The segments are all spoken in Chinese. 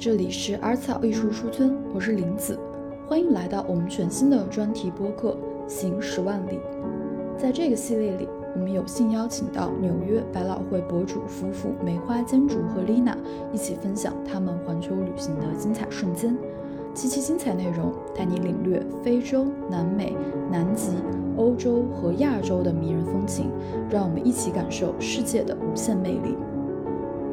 这里是阿草艺术书村，我是林子，欢迎来到我们全新的专题播客《行十万里》。在这个系列里，我们有幸邀请到纽约百老汇博主夫妇梅花间竹和丽娜一起分享他们环球旅行的精彩瞬间。七期精彩内容带你领略非洲、南美、南极、欧洲和亚洲的迷人风情，让我们一起感受世界的无限魅力。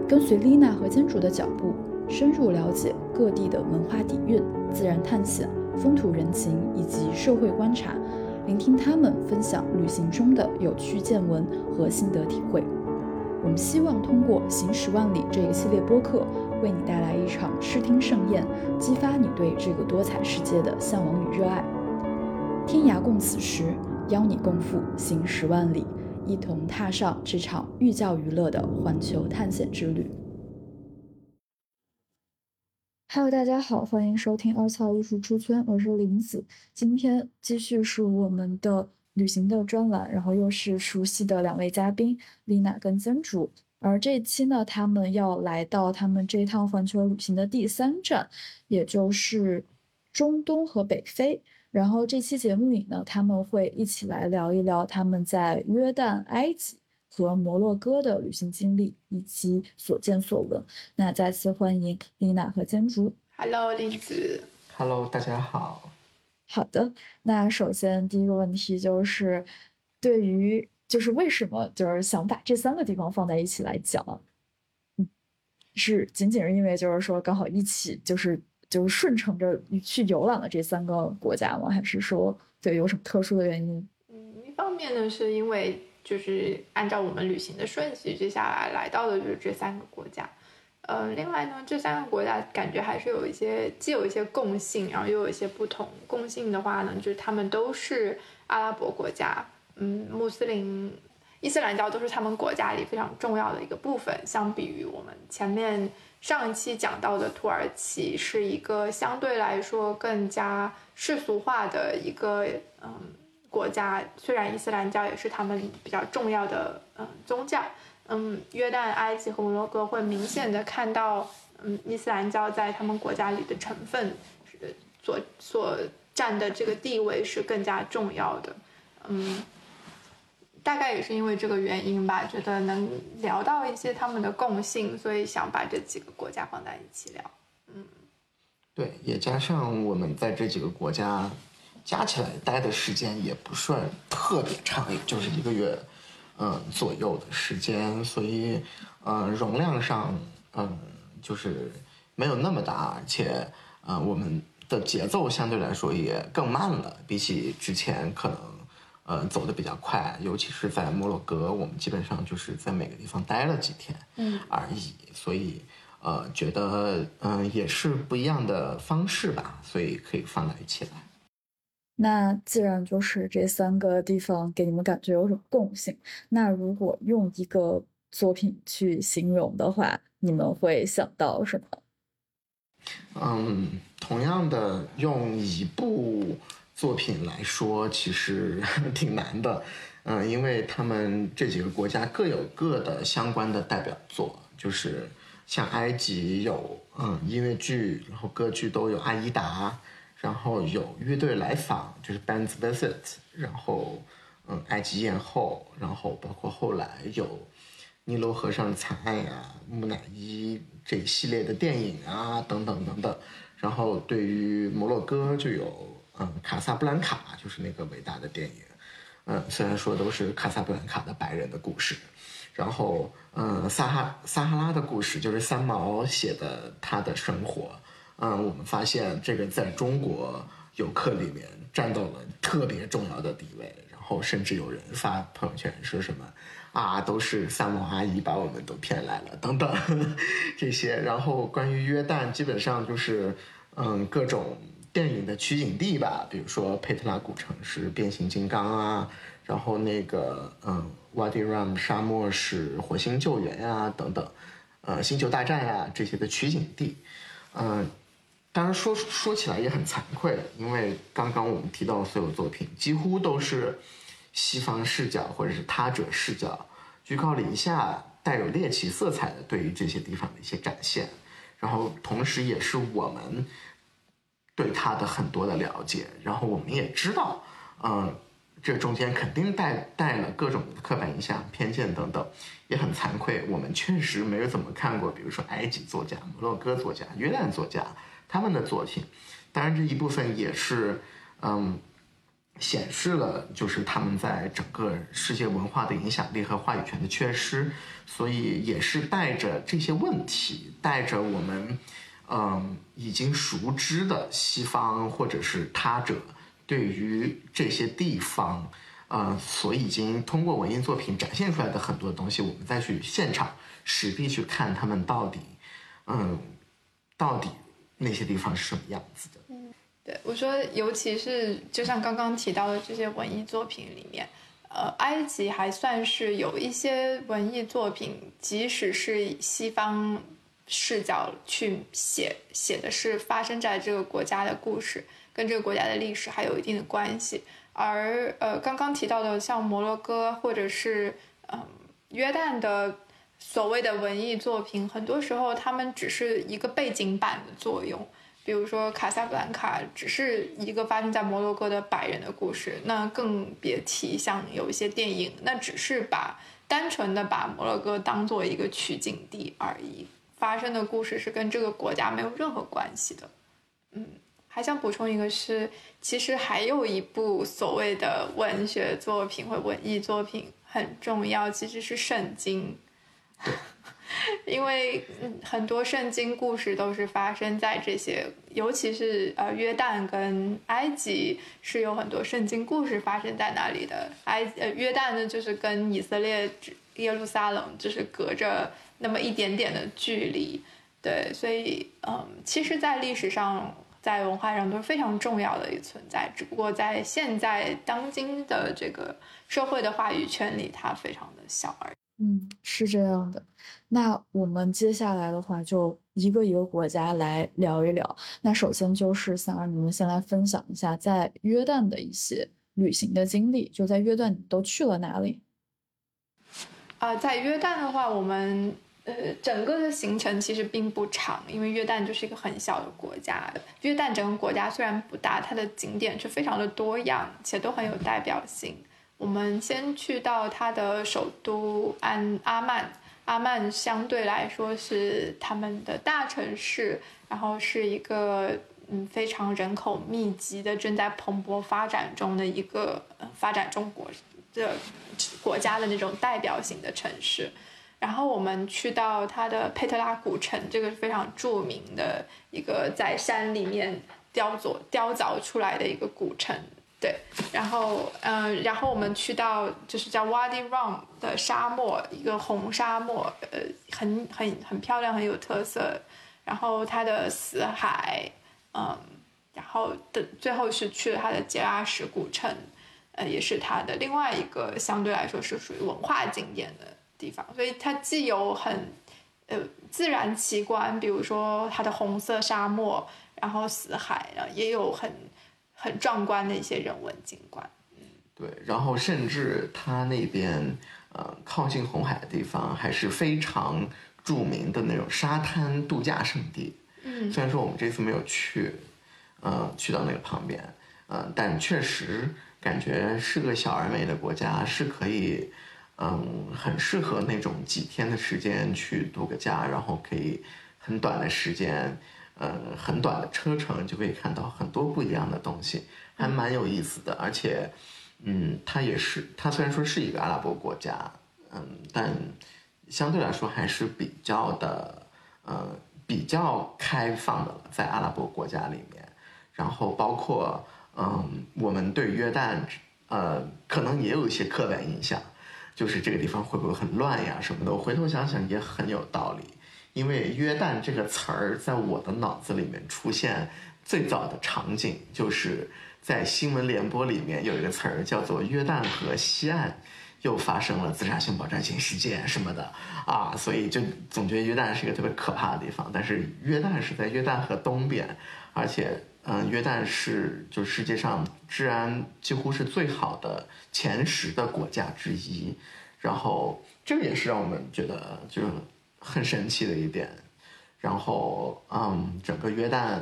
跟随丽娜和间竹的脚步，深入了解各地的文化底蕴、自然探险、风土人情以及社会观察，聆听他们分享旅行中的有趣见闻和心得体会。我们希望通过《行十万里》这一系列播客，为你带来一场视听盛宴，激发你对这个多彩世界的向往与热爱。天涯共此时，邀你共赴行十万里。一同踏上这场寓教于乐的环球探险之旅。Hello，大家好，欢迎收听二草艺术出村，我是林子。今天继续是我们的旅行的专栏，然后又是熟悉的两位嘉宾丽娜跟曾主。而这期呢，他们要来到他们这一趟环球旅行的第三站，也就是中东和北非。然后这期节目里呢，他们会一起来聊一聊他们在约旦、埃及和摩洛哥的旅行经历以及所见所闻。那再次欢迎丽娜和坚竹。Hello，栗子。Hello，大家好。好的，那首先第一个问题就是，对于就是为什么就是想把这三个地方放在一起来讲？嗯，是仅仅是因为就是说刚好一起就是。就是顺承着去游览了这三个国家吗？还是说对有什么特殊的原因？嗯，一方面呢，是因为就是按照我们旅行的顺序，接下来来到的就是这三个国家。呃，另外呢，这三个国家感觉还是有一些既有一些共性，然后又有一些不同。共性的话呢，就是他们都是阿拉伯国家，嗯，穆斯林、伊斯兰教都是他们国家里非常重要的一个部分。相比于我们前面。上一期讲到的土耳其是一个相对来说更加世俗化的一个嗯国家，虽然伊斯兰教也是他们比较重要的嗯宗教，嗯，约旦、埃及和摩洛哥会明显的看到嗯伊斯兰教在他们国家里的成分所所占的这个地位是更加重要的，嗯。大概也是因为这个原因吧，觉得能聊到一些他们的共性，所以想把这几个国家放在一起聊。嗯，对，也加上我们在这几个国家加起来待的时间也不算特别长，也就是一个月，嗯左右的时间，所以嗯容量上嗯就是没有那么大，而且呃我们的节奏相对来说也更慢了，比起之前可能。呃，走的比较快，尤其是在摩洛哥，我们基本上就是在每个地方待了几天，嗯而已，所以呃，觉得嗯也是不一样的方式吧，所以可以放在一起来。那既然就是这三个地方给你们感觉有种共性，那如果用一个作品去形容的话，你们会想到什么？嗯，同样的，用一部。作品来说，其实 挺难的，嗯，因为他们这几个国家各有各的相关的代表作，就是像埃及有嗯音乐剧，然后歌剧都有《阿依达》，然后有乐队来访，就是 Bands Visit，然后嗯埃及艳后，然后包括后来有尼罗河上的惨案呀、木乃伊这一系列的电影啊等等等等，然后对于摩洛哥就有。嗯，卡萨布兰卡就是那个伟大的电影，嗯，虽然说都是卡萨布兰卡的白人的故事，然后嗯，撒哈撒哈拉的故事就是三毛写的他的生活，嗯，我们发现这个在中国游客里面占到了特别重要的地位，然后甚至有人发朋友圈说什么啊，都是三毛阿姨把我们都骗来了等等 这些，然后关于约旦，基本上就是嗯各种。电影的取景地吧，比如说佩特拉古城是变形金刚啊，然后那个嗯，Wadi Rum 沙漠是火星救援呀等等，呃，星球大战呀这些的取景地，嗯，当然说说起来也很惭愧，因为刚刚我们提到的所有作品几乎都是西方视角或者是他者视角，居高临下，带有猎奇色彩的对于这些地方的一些展现。然后同时也是我们对他的很多的了解，然后我们也知道，嗯，这中间肯定带带了各种刻板印象、偏见等等，也很惭愧，我们确实没有怎么看过，比如说埃及作家、摩洛哥作家、约旦作家他们的作品，当然这一部分也是，嗯。显示了就是他们在整个世界文化的影响力和话语权的缺失，所以也是带着这些问题，带着我们，嗯，已经熟知的西方或者是他者对于这些地方，呃，所已经通过文艺作品展现出来的很多东西，我们再去现场实地去看他们到底，嗯，到底那些地方是什么样子的。嗯对我说，尤其是就像刚刚提到的这些文艺作品里面，呃，埃及还算是有一些文艺作品，即使是西方视角去写，写的是发生在这个国家的故事，跟这个国家的历史还有一定的关系。而呃，刚刚提到的像摩洛哥或者是嗯约旦的所谓的文艺作品，很多时候他们只是一个背景板的作用。比如说《卡萨布兰卡》只是一个发生在摩洛哥的白人的故事，那更别提像有一些电影，那只是把单纯的把摩洛哥当做一个取景地而已，发生的故事是跟这个国家没有任何关系的。嗯，还想补充一个是，其实还有一部所谓的文学作品或文艺作品很重要，其实是圣经。因为很多圣经故事都是发生在这些，尤其是呃约旦跟埃及是有很多圣经故事发生在那里的。埃呃约旦呢，就是跟以色列耶路撒冷就是隔着那么一点点的距离，对，所以嗯，其实，在历史上，在文化上都是非常重要的一存在，只不过在现在当今的这个社会的话语圈里，它非常的小而已。嗯，是这样的。那我们接下来的话，就一个一个国家来聊一聊。那首先就是想让你们先来分享一下在约旦的一些旅行的经历。就在约旦，你都去了哪里？啊，在约旦的话，我们呃整个的行程其实并不长，因为约旦就是一个很小的国家。约旦整个国家虽然不大，它的景点却非常的多样，且都很有代表性。我们先去到它的首都安阿曼，阿曼相对来说是他们的大城市，然后是一个嗯非常人口密集的、正在蓬勃发展中的一个发展中国的国家的那种代表性的城市。然后我们去到它的佩特拉古城，这个是非常著名的一个在山里面雕琢雕凿出来的一个古城。对，然后嗯，然后我们去到就是叫 Wadi Rum 的沙漠，一个红沙漠，呃，很很很漂亮，很有特色。然后它的死海，嗯，然后的最后是去了它的杰拉什古城，呃，也是它的另外一个相对来说是属于文化景点的地方。所以它既有很呃自然奇观，比如说它的红色沙漠，然后死海，然后也有很。很壮观的一些人文景观，嗯，对，然后甚至它那边呃靠近红海的地方还是非常著名的那种沙滩度假胜地，嗯，虽然说我们这次没有去，呃，去到那个旁边，呃，但确实感觉是个小而美的国家，是可以，嗯，很适合那种几天的时间去度个假，然后可以很短的时间。呃，很短的车程就可以看到很多不一样的东西，还蛮有意思的。而且，嗯，它也是，它虽然说是一个阿拉伯国家，嗯，但相对来说还是比较的，呃，比较开放的，在阿拉伯国家里面。然后包括，嗯，我们对约旦，呃，可能也有一些刻板印象，就是这个地方会不会很乱呀什么的。我回头想想也很有道理。因为约旦这个词儿在我的脑子里面出现最早的场景，就是在新闻联播里面有一个词儿叫做约旦河西岸又发生了自杀性爆炸性事件什么的啊，所以就总觉得约旦是一个特别可怕的地方。但是约旦是在约旦河东边，而且嗯，约旦是就世界上治安几乎是最好的前十的国家之一，然后这个也是让我们觉得就。很神奇的一点，然后嗯，整个约旦，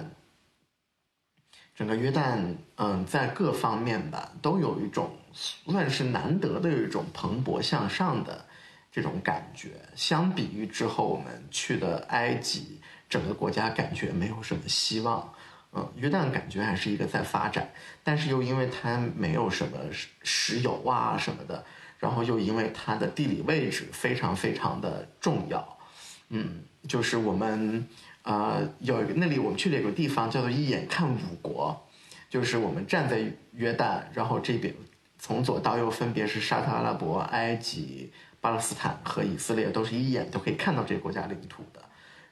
整个约旦嗯，在各方面吧，都有一种算是难得的有一种蓬勃向上的这种感觉。相比于之后我们去的埃及，整个国家感觉没有什么希望。嗯，约旦感觉还是一个在发展，但是又因为它没有什么石石油啊什么的，然后又因为它的地理位置非常非常的重要，嗯，就是我们呃有那里我们去了一个地方叫做一眼看五国，就是我们站在约旦，然后这边从左到右分别是沙特阿拉伯、埃及、巴勒斯坦和以色列，都是一眼都可以看到这个国家领土的。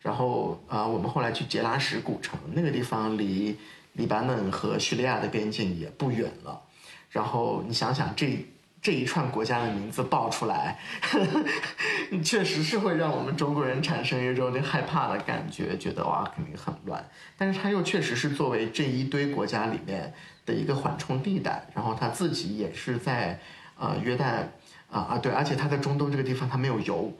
然后啊，我们后来去杰拉什古城，那个地方离黎巴嫩和叙利亚的边境也不远了。然后你想想，这这一串国家的名字报出来，确实是会让我们中国人产生一种害怕的感觉，觉得哇，肯定很乱。但是它又确实是作为这一堆国家里面的一个缓冲地带，然后它自己也是在呃约旦啊啊对，而且它在中东这个地方它没有油。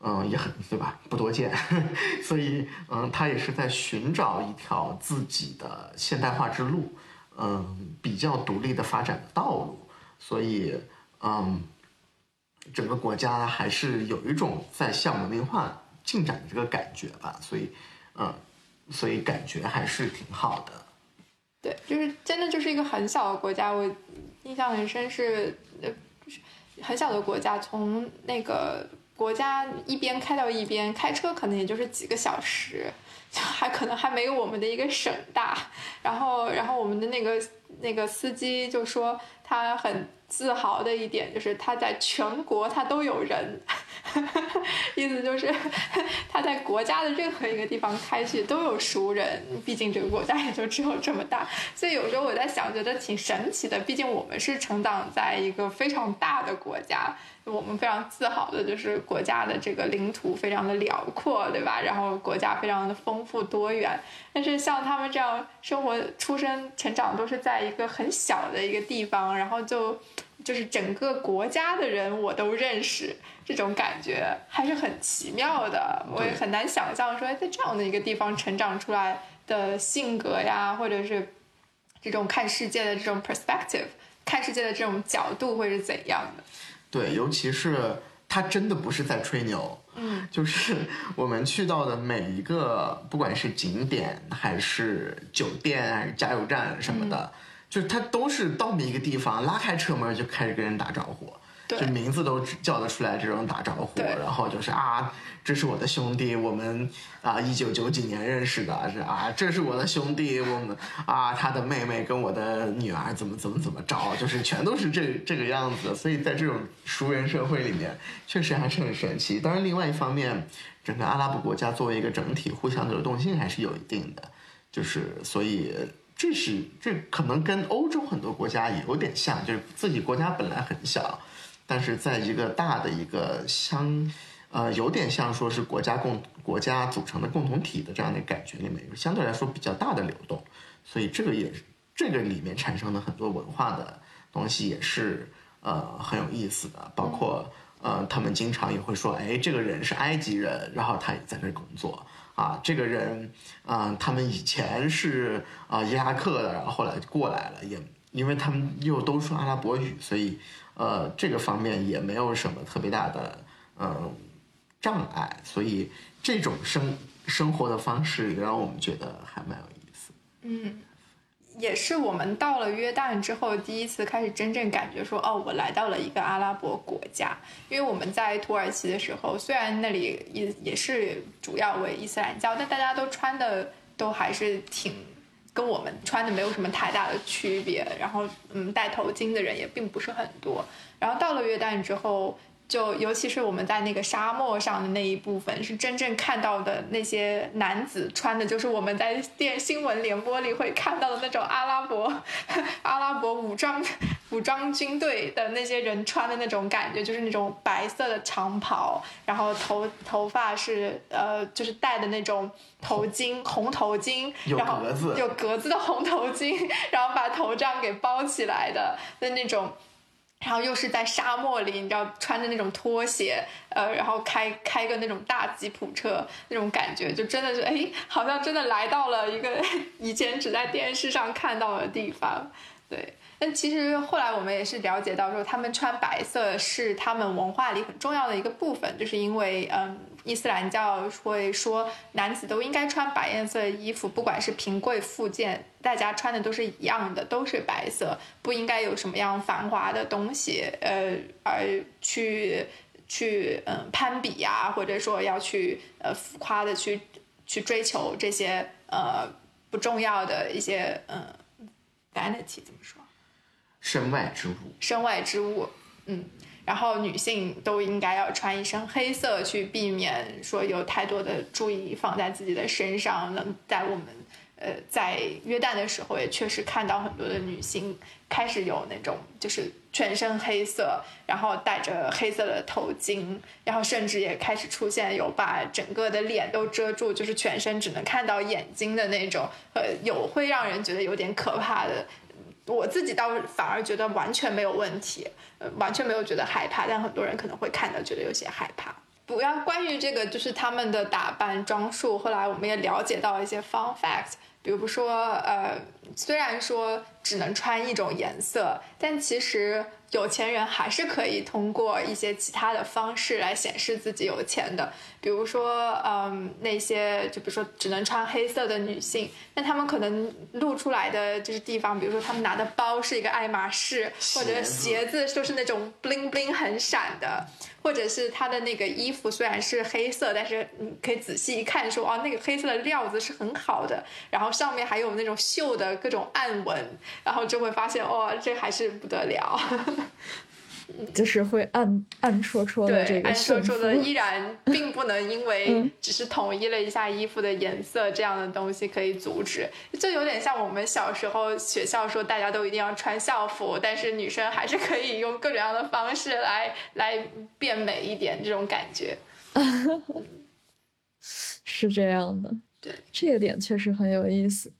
嗯，也很对吧？不多见，所以嗯，他也是在寻找一条自己的现代化之路，嗯，比较独立的发展的道路。所以嗯，整个国家还是有一种在向文明化进展的这个感觉吧。所以嗯，所以感觉还是挺好的。对，就是真的就是一个很小的国家，我印象很深是呃，很小的国家从那个。国家一边开到一边，开车可能也就是几个小时，就还可能还没有我们的一个省大。然后，然后我们的那个那个司机就说，他很自豪的一点就是他在全国他都有人。意思就是他在国家的任何一个地方开去都有熟人，毕竟这个国家也就只有这么大，所以有时候我在想，觉得挺神奇的。毕竟我们是成长在一个非常大的国家，我们非常自豪的就是国家的这个领土非常的辽阔，对吧？然后国家非常的丰富多元。但是像他们这样生活、出生、成长都是在一个很小的一个地方，然后就。就是整个国家的人我都认识，这种感觉还是很奇妙的。我也很难想象说，在这样的一个地方成长出来的性格呀，或者是这种看世界的这种 perspective，看世界的这种角度会是怎样的。对，尤其是他真的不是在吹牛，嗯，就是我们去到的每一个，不管是景点还是酒店还是加油站什么的。就是他都是到每一个地方拉开车门就开始跟人打招呼，就名字都叫得出来这种打招呼，然后就是啊，这是我的兄弟，我们啊一九九几年认识的，是啊，这是我的兄弟，我们啊他的妹妹跟我的女儿怎么怎么怎么着，就是全都是这这个样子，所以在这种熟人社会里面，确实还是很神奇。当然，另外一方面，整个阿拉伯国家作为一个整体，互相流动性还是有一定的，就是所以。这是这可能跟欧洲很多国家也有点像，就是自己国家本来很小，但是在一个大的一个相，呃，有点像说是国家共国家组成的共同体的这样的感觉里面，相对来说比较大的流动，所以这个也这个里面产生的很多文化的东西也是呃很有意思的，包括呃他们经常也会说，哎，这个人是埃及人，然后他也在那工作。啊，这个人，啊，他们以前是啊伊拉克的，然后后来过来了，也因为他们又都说阿拉伯语，所以呃这个方面也没有什么特别大的嗯障碍，所以这种生生活的方式也让我们觉得还蛮有意思。嗯。也是我们到了约旦之后，第一次开始真正感觉说，哦，我来到了一个阿拉伯国家。因为我们在土耳其的时候，虽然那里也也是主要为伊斯兰教，但大家都穿的都还是挺跟我们穿的没有什么太大的区别。然后，嗯，戴头巾的人也并不是很多。然后到了约旦之后。就尤其是我们在那个沙漠上的那一部分，是真正看到的那些男子穿的，就是我们在电新闻联播里会看到的那种阿拉伯 阿拉伯武装武装军队的那些人穿的那种感觉，就是那种白色的长袍，然后头头发是呃，就是戴的那种头巾，红头巾，然后有格子的红头巾，然后把头这样给包起来的的那种。然后又是在沙漠里，你知道穿着那种拖鞋，呃，然后开开个那种大吉普车，那种感觉就真的是哎，好像真的来到了一个 以前只在电视上看到的地方，对。但其实后来我们也是了解到，说他们穿白色是他们文化里很重要的一个部分，就是因为嗯，伊斯兰教会说男子都应该穿白颜色的衣服，不管是贫贵富贱，大家穿的都是一样的，都是白色，不应该有什么样繁华的东西，呃，而去去嗯攀比呀，或者说要去呃浮夸的去去追求这些呃不重要的一些嗯 vanity 怎么说？身外之物，身外之物，嗯，然后女性都应该要穿一身黑色，去避免说有太多的注意放在自己的身上。能在我们呃在约旦的时候，也确实看到很多的女性开始有那种就是全身黑色，然后戴着黑色的头巾，然后甚至也开始出现有把整个的脸都遮住，就是全身只能看到眼睛的那种，呃，有会让人觉得有点可怕的。我自己倒反而觉得完全没有问题，呃，完全没有觉得害怕，但很多人可能会看到觉得有些害怕。不要关于这个，就是他们的打扮装束，后来我们也了解到一些 fun fact，比如说，呃，虽然说只能穿一种颜色，但其实。有钱人还是可以通过一些其他的方式来显示自己有钱的，比如说，嗯，那些就比如说只能穿黑色的女性，那她们可能露出来的就是地方，比如说她们拿的包是一个爱马仕，或者鞋子就是那种 bling bling 很闪的，或者是她的那个衣服虽然是黑色，但是你可以仔细一看，说哦，那个黑色的料子是很好的，然后上面还有那种绣的各种暗纹，然后就会发现，哦，这还是不得了。就是会暗暗戳戳的这个暗戳戳的依然并不能因为 只是统一了一下衣服的颜色这样的东西可以阻止，就有点像我们小时候学校说大家都一定要穿校服，但是女生还是可以用各种各样的方式来来变美一点这种感觉。是这样的，对这个点确实很有意思。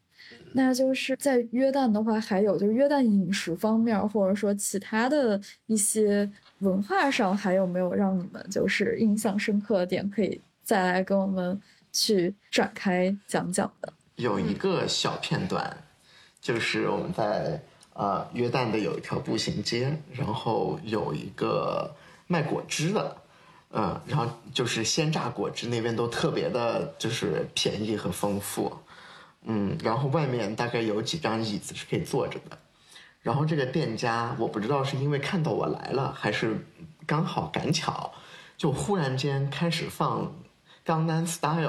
那就是在约旦的话，还有就是约旦饮食方面，或者说其他的一些文化上，还有没有让你们就是印象深刻的点，可以再来跟我们去展开讲讲的？有一个小片段，就是我们在呃约旦的有一条步行街，然后有一个卖果汁的，嗯，然后就是鲜榨果汁那边都特别的，就是便宜和丰富。嗯，然后外面大概有几张椅子是可以坐着的，然后这个店家我不知道是因为看到我来了，还是刚好赶巧，就忽然间开始放《江南 Style》，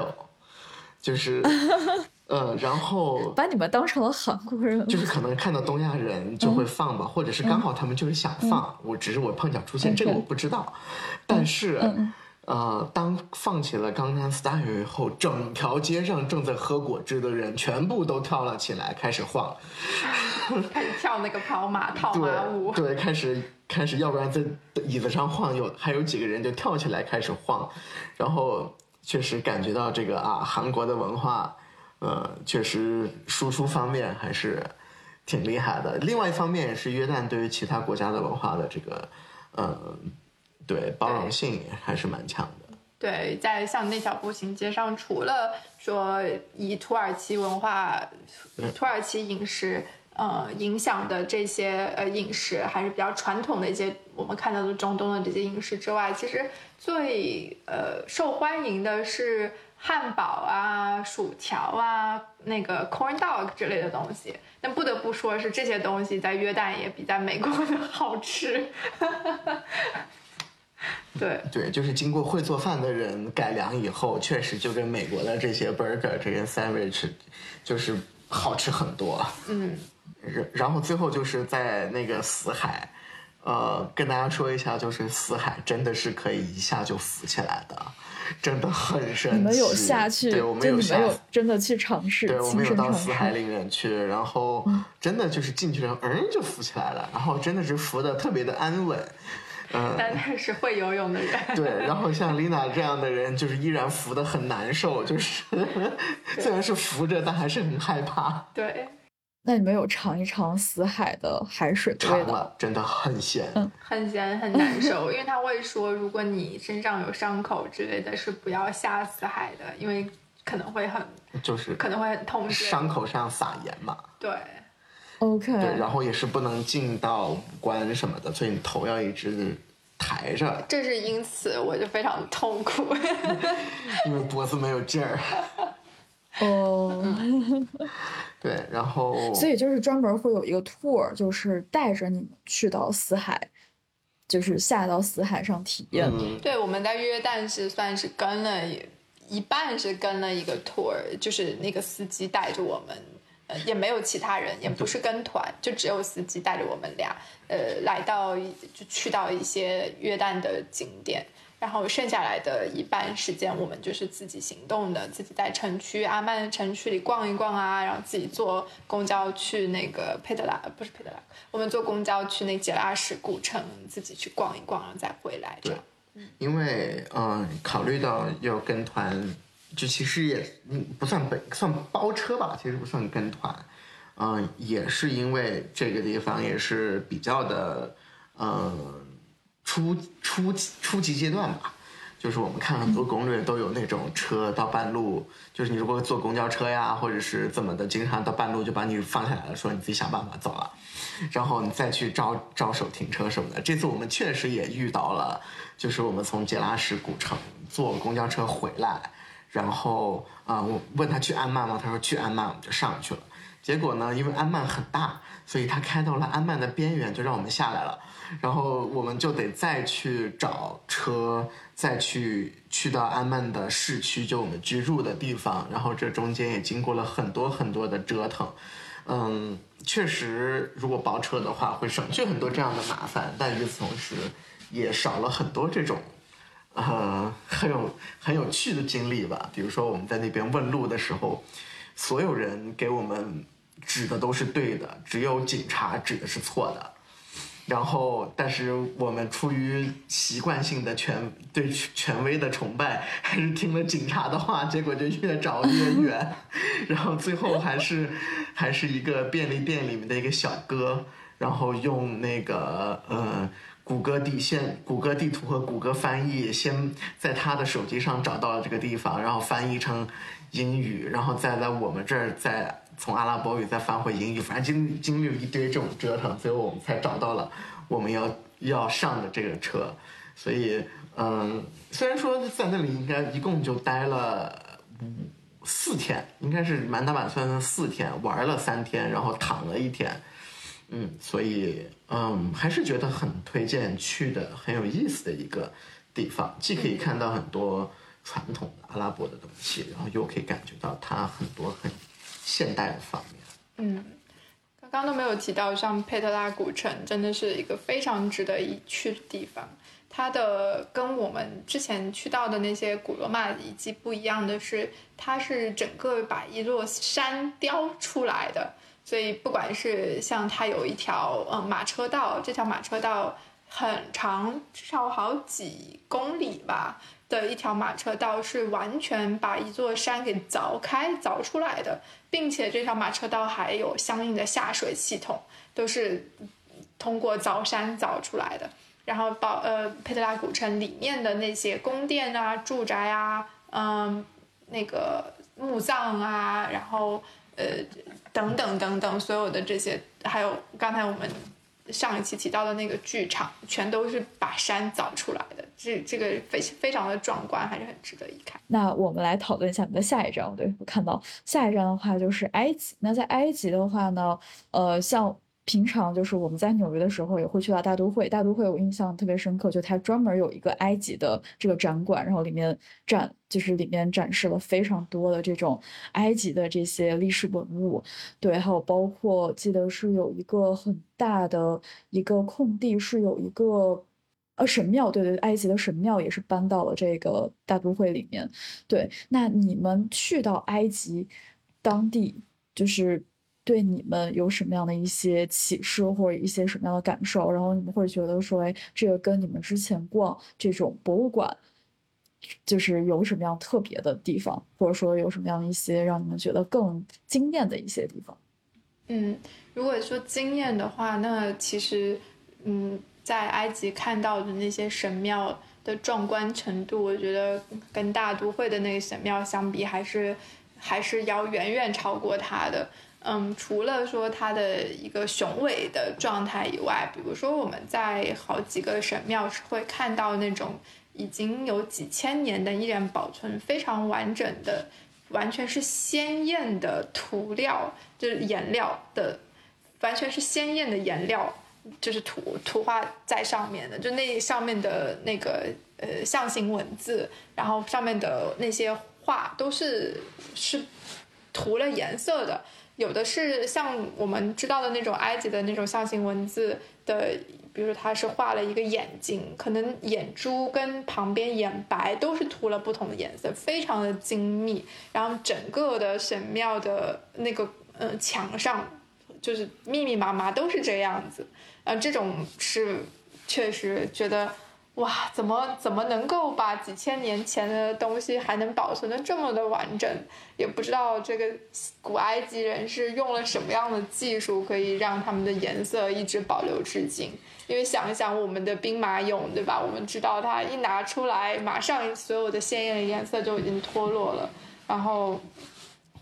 就是，呃，然后 把你们当成了韩国人，就是可能看到东亚人就会放吧，或者是刚好他们就是想放，我只是我碰巧出现，这个我不知道，但是。呃，当放起了《江南 Style》以后，整条街上正在喝果汁的人全部都跳了起来，开始晃，开始跳那个跑马套马舞。对，开始开始，要不然在椅子上晃，有还有几个人就跳起来开始晃，然后确实感觉到这个啊，韩国的文化，呃，确实输出方面还是挺厉害的。另外一方面也是约旦对于其他国家的文化的这个，呃。对，包容性还是蛮强的。对，在像那条步行街上，除了说以土耳其文化、土耳其饮食呃影响的这些呃饮食，还是比较传统的一些我们看到的中东的这些饮食之外，其实最呃受欢迎的是汉堡啊、薯条啊、那个 corn dog 之类的东西。但不得不说是这些东西在约旦也比在美国的好吃。对 对，就是经过会做饭的人改良以后，确实就跟美国的这些 burger、这些 sandwich，就是好吃很多。嗯，然然后最后就是在那个死海，呃，跟大家说一下，就是死海真的是可以一下就浮起来的，真的很神奇。你们有下去？对，我们有下，真的去尝试。对，我们有到死海里面去，然后真的就是进去了，嗯，就浮起来了，然后真的是浮的特别的安稳。嗯，但是会游泳的人。对，然后像丽娜这样的人，就是依然浮的很难受，就是 虽然是浮着，但还是很害怕。对。那你们有尝一尝死海的海水的味道？尝了，真的很咸。嗯很咸很难受，因为他会说，如果你身上有伤口之类的，是不要下死海的，因为可能会很就是可能会很痛。伤口上撒盐嘛，对，OK，对，然后也是不能进到五官什么的，所以你头要一直抬着，这是因此我就非常痛苦。因为脖子没有劲儿。哦，对，然后 所以就是专门会有一个 tour，就是带着你去到死海，就是下到死海上体验。嗯，对，我们在约旦是算是跟了一半是跟了一个 tour，就是那个司机带着我们，呃，也没有其他人，也不是跟团，就只有司机带着我们俩，呃，来到一就去到一些约旦的景点。然后剩下来的一半时间，我们就是自己行动的，自己在城区阿曼城区里逛一逛啊，然后自己坐公交去那个佩德拉，不是佩德拉，我们坐公交去那杰拉什古城，自己去逛一逛，然后再回来这样。因为嗯、呃考虑到要跟团，就其实也嗯不算本算包车吧，其实不算跟团，嗯、也是因为这个地方也是比较的，呃，初初初级阶段吧。就是我们看很多攻略都有那种车到半路，就是你如果坐公交车呀，或者是怎么的，经常到半路就把你放下来了，说你自己想办法走了，然后你再去招招手停车什么的。这次我们确实也遇到了，就是我们从杰拉什古城坐公交车回来，然后啊、我问他去安曼吗？他说去安曼，我们就上去了。结果呢，因为安曼很大，所以他开到了安曼的边缘，就让我们下来了。然后我们就得再去找车，再去去到安曼的市区，就我们居住的地方。然后这中间也经过了很多很多的折腾。嗯，确实，如果包车的话，会省去很多这样的麻烦，但与此同时，也少了很多这种，呃，很有 很有趣的经历吧。比如说我们在那边问路的时候，所有人给我们指的都是对的，只有警察指的是错的。然后，但是我们出于习惯性的权对权威的崇拜，还是听了警察的话，结果就越找越远，然后最后还是还是一个便利店里面的一个小哥，然后用那个呃谷歌地线、谷歌地图和谷歌翻译，先在他的手机上找到了这个地方，然后翻译成英语，然后再在我们这儿再从阿拉伯语再翻回英语，反正经经历了一堆这种折腾，最后我们才找到了我们要要上的这个车。所以，嗯，虽然说在那里应该一共就待了五四天，应该是满打满算的四天，玩了三天，然后躺了一天。嗯，所以嗯，还是觉得很推荐去的，很有意思的一个地方，既可以看到很多传统的阿拉伯的东西，然后又可以感觉到它很多很现代的方面。嗯，刚刚都没有提到，像佩特拉古城真的是一个非常值得一去的地方。它的跟我们之前去到的那些古罗马遗迹不一样的是，它是整个把一座山雕出来的，所以不管是像它有一条嗯马车道，这条马车道很长，至少好几公里吧的一条马车道，是完全把一座山给凿开凿出来的，并且这条马车道还有相应的下水系统，都是通过凿山凿出来的。然后包呃佩特拉古城里面的那些宫殿啊、住宅啊，嗯，那个墓葬啊，然后呃等等等等，所有的这些，还有刚才我们上一期提到的那个剧场，全都是把山凿出来的，这这个非非常的壮观，还是很值得一看。那我们来讨论一下我们的下一张。对我看到下一张的话就是埃及。那在埃及的话呢，呃，像平常就是我们在纽约的时候也会去到大都会，大都会我印象特别深刻，就它专门有一个埃及的这个展馆，然后里面展就是里面展示了非常多的这种埃及的这些历史文物，对，还有包括记得是有一个很大的一个空地，是有一个。呃，神庙，对对，埃及的神庙也是搬到了这个大都会里面。对，那你们去到埃及当地，就是对你们有什么样的一些启示或者一些什么样的感受？然后你们会觉得说，哎，这个跟你们之前逛这种博物馆，就是有什么样特别的地方，或者说有什么样一些让你们觉得更惊艳的一些地方？嗯，如果说经验的话，那其实，嗯，在埃及看到的那些神庙的壮观程度，我觉得跟大都会的那个神庙相比，还是还是要远远超过它的。嗯，除了说它的一个雄伟的状态以外，比如说我们在好几个神庙是会看到那种已经有几千年的依然保存非常完整的。完全是鲜艳的涂料，就是颜料的，完全是鲜艳的颜料，就是涂涂画在上面的，就那上面的那个呃象形文字，然后上面的那些画都是是涂了颜色的，有的是像我们知道的那种埃及的那种象形文字的。比如他是画了一个眼睛，可能眼珠跟旁边眼白都是涂了不同的颜色，非常的精密。然后整个的神庙的那个呃墙上，就是密密麻麻都是这样子。呃，这种是确实觉得。哇，怎么怎么能够把几千年前的东西还能保存的这么的完整？也不知道这个古埃及人是用了什么样的技术，可以让他们的颜色一直保留至今。因为想一想我们的兵马俑，对吧？我们知道它一拿出来，马上所有的鲜艳的颜色就已经脱落了，然后。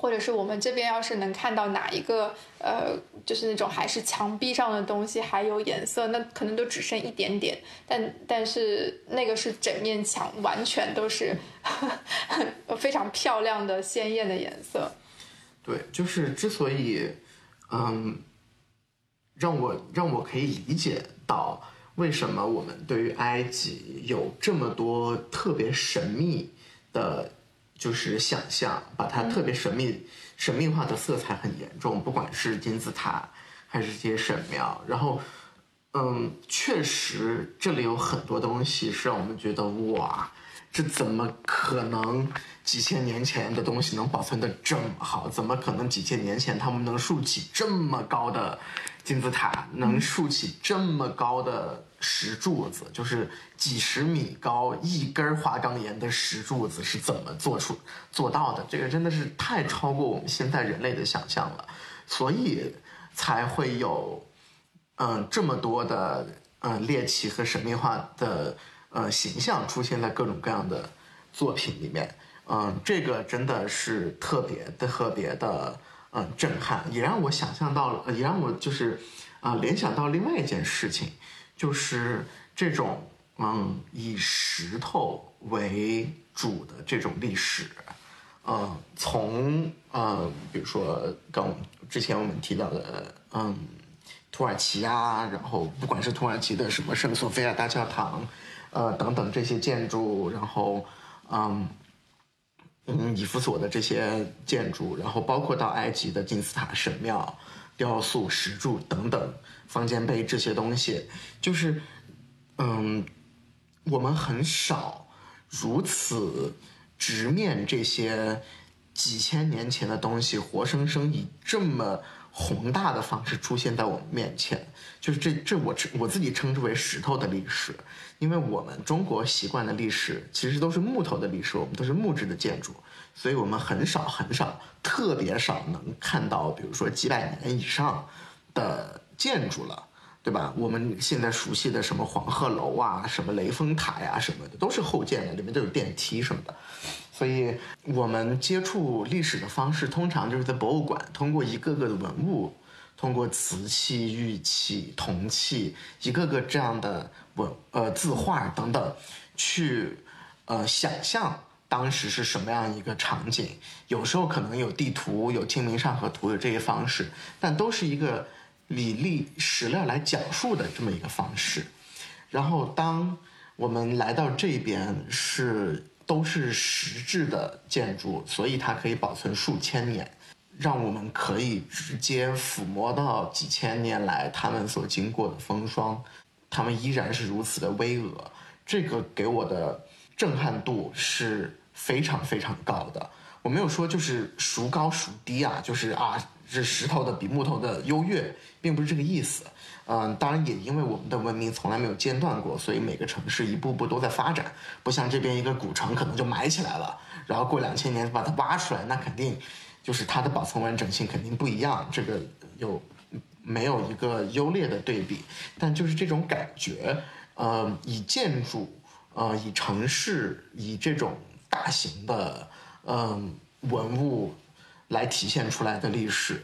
或者是我们这边要是能看到哪一个呃，就是那种还是墙壁上的东西还有颜色，那可能都只剩一点点。但但是那个是整面墙完全都是 非常漂亮的鲜艳的颜色。对，就是之所以嗯，让我让我可以理解到为什么我们对于埃及有这么多特别神秘的。就是想象，把它特别神秘、神秘化的色彩很严重，不管是金字塔还是这些神庙。然后，嗯，确实这里有很多东西是让我们觉得哇，这怎么可能几千年前的东西能保存的这么好？怎么可能几千年前他们能竖起这么高的金字塔，能竖起这么高的？石柱子就是几十米高，一根花岗岩的石柱子是怎么做出做到的？这个真的是太超过我们现在人类的想象了，所以才会有嗯这么多的嗯猎奇和神秘化的呃形象出现在各种各样的作品里面。嗯，这个真的是特别的特别的嗯震撼，也让我想象到了，也让我就是啊联想到另外一件事情。就是这种嗯以石头为主的这种历史，呃，从呃比如说刚之前我们提到的嗯土耳其啊，然后不管是土耳其的什么圣索菲亚大教堂，呃等等这些建筑，然后嗯嗯以弗所的这些建筑，然后包括到埃及的金字塔神庙。雕塑、石柱等等，方尖碑这些东西，就是，嗯，我们很少如此直面这些几千年前的东西，活生生以这么宏大的方式出现在我们面前。就是这这我我自己称之为石头的历史，因为我们中国习惯的历史其实都是木头的历史，我们都是木质的建筑。所以我们很少很少，特别少能看到，比如说几百年以上的建筑了，对吧？我们现在熟悉的什么黄鹤楼啊，什么雷峰塔呀，什么的，都是后建的，里面都有电梯什么的。所以我们接触历史的方式，通常就是在博物馆，通过一个个的文物，通过瓷器、玉器、铜器，一个个这样的文呃字画等等，去呃想象。当时是什么样一个场景？有时候可能有地图，有《清明上河图》的这些方式，但都是一个以历史料来讲述的这么一个方式。然后，当我们来到这边，是都是实质的建筑，所以它可以保存数千年，让我们可以直接抚摸到几千年来他们所经过的风霜，他们依然是如此的巍峨。这个给我的。震撼度是非常非常高的。我没有说就是孰高孰低啊，就是啊，是石头的比木头的优越，并不是这个意思。嗯，当然也因为我们的文明从来没有间断过，所以每个城市一步步都在发展。不像这边一个古城可能就埋起来了，然后过两千年把它挖出来，那肯定就是它的保存完整性肯定不一样，这个有没有一个优劣的对比？但就是这种感觉，呃，以建筑，呃，以城市，以这种大型的，嗯，文物来体现出来的历史，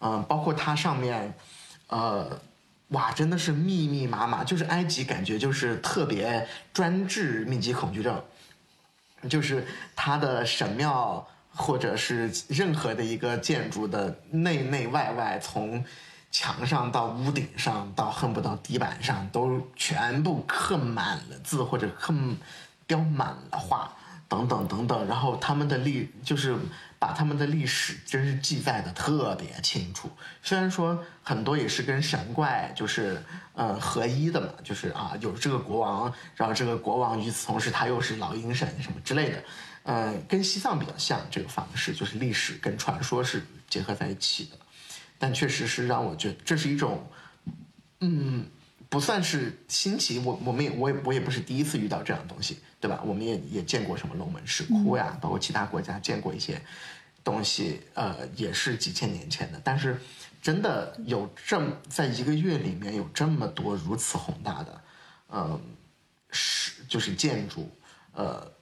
嗯，包括它上面，呃。哇，真的是密密麻麻，就是埃及感觉就是特别专治密集恐惧症，就是它的神庙或者是任何的一个建筑的内内外外，从墙上到屋顶上到恨不得地板上，都全部刻满了字或者刻雕满了画等等等等，然后他们的历就是。把他们的历史真是记载的特别清楚，虽然说很多也是跟神怪就是呃合一的嘛，就是啊有这个国王，然后这个国王与此同时他又是老鹰神什么之类的，呃跟西藏比较像这个方式，就是历史跟传说是结合在一起的，但确实是让我觉得这是一种，嗯。不算是新奇，我我们也我也我也不是第一次遇到这样的东西，对吧？我们也也见过什么龙门石窟呀，包括其他国家见过一些东西，呃，也是几千年前的。但是真的有这么在一个月里面有这么多如此宏大的，呃，是就是建筑，呃，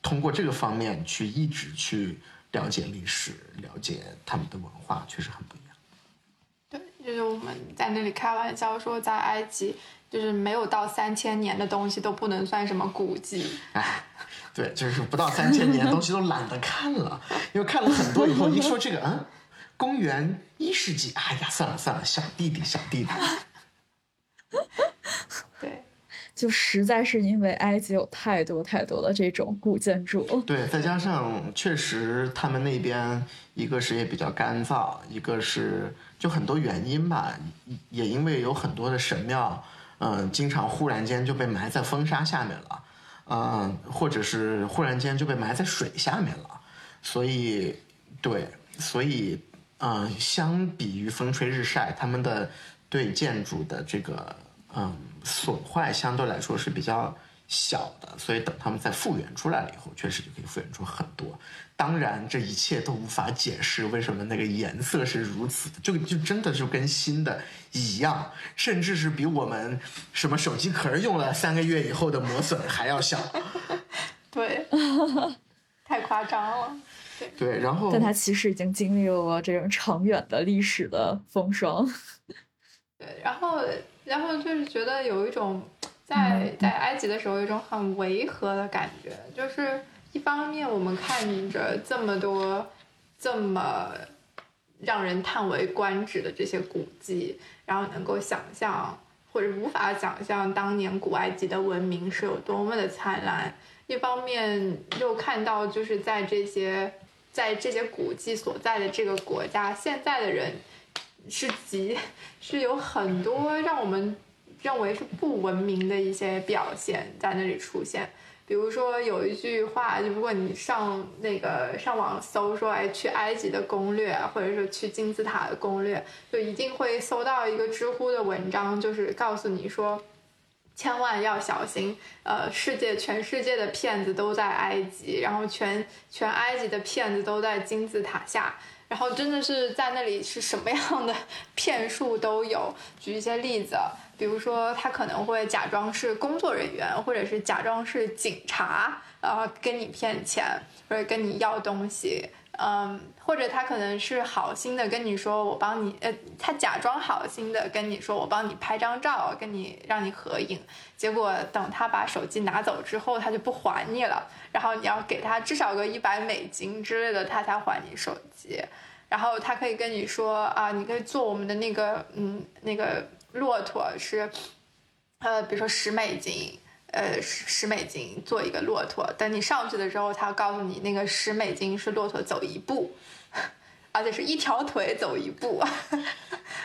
通过这个方面去一直去了解历史，了解他们的文化，确实很不一样。对就是我们在那里开玩笑说，在埃及，就是没有到三千年的东西都不能算什么古迹。哎，对，就是不到三千年的东西都懒得看了，因为看了很多以后，一说这个，嗯，公元一世纪，哎呀，算了算了，小弟弟小弟弟。对，就实在是因为埃及有太多太多的这种古建筑。对，再加上确实他们那边一个是也比较干燥，一个是。就很多原因吧，也因为有很多的神庙，嗯，经常忽然间就被埋在风沙下面了，嗯，或者是忽然间就被埋在水下面了，所以，对，所以，嗯，相比于风吹日晒，他们的对建筑的这个，嗯，损坏相对来说是比较。小的，所以等他们再复原出来了以后，确实就可以复原出很多。当然，这一切都无法解释为什么那个颜色是如此的，就就真的就跟新的一样，甚至是比我们什么手机壳用了三个月以后的磨损还要小。对，太夸张了。对对，然后但它其实已经经历了这种长远的历史的风霜。对，然后然后就是觉得有一种。在在埃及的时候，有一种很违和的感觉，就是一方面我们看着这么多这么让人叹为观止的这些古迹，然后能够想象或者无法想象当年古埃及的文明是有多么的灿烂；一方面又看到就是在这些在这些古迹所在的这个国家，现在的人是极是有很多让我们。认为是不文明的一些表现在那里出现，比如说有一句话，就如果你上那个上网搜说，哎，去埃及的攻略，或者说去金字塔的攻略，就一定会搜到一个知乎的文章，就是告诉你说，千万要小心，呃，世界全世界的骗子都在埃及，然后全全埃及的骗子都在金字塔下。然后真的是在那里是什么样的 骗术都有。举一些例子，比如说他可能会假装是工作人员，或者是假装是警察，然后跟你骗钱或者跟你要东西。嗯，或者他可能是好心的跟你说我帮你，呃，他假装好心的跟你说我帮你拍张照，跟你让你合影。结果等他把手机拿走之后，他就不还你了。然后你要给他至少个一百美金之类的，他才还你手机。然后他可以跟你说啊，你可以做我们的那个，嗯，那个骆驼是，呃，比如说十美金，呃，十十美金做一个骆驼。等你上去的时候，他告诉你那个十美金是骆驼走一步，而且是一条腿走一步，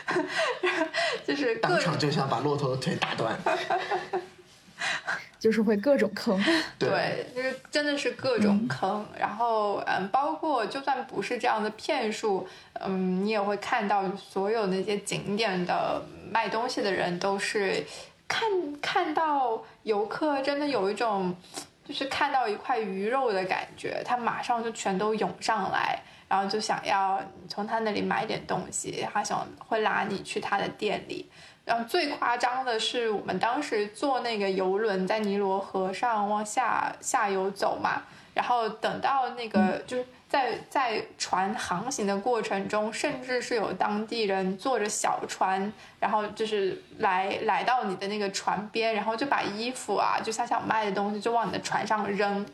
就是当场就想把骆驼的腿打断。就是会各种坑，对，就是真的是各种坑。然后，嗯，包括就算不是这样的骗术，嗯，你也会看到所有那些景点的卖东西的人都是看看到游客真的有一种，就就是看到一块鱼肉的感觉，他马上就全都涌上来，然后就想要从他那里买点东西，他想会拉你去他的店里。然后最夸张的是，我们当时坐那个游轮在尼罗河上往下下游走嘛，然后等到那个就是在在船航行的过程中，甚至是有当地人坐着小船，然后就是来来到你的那个船边，然后就把衣服啊，就他想卖的东西就往你的船上扔，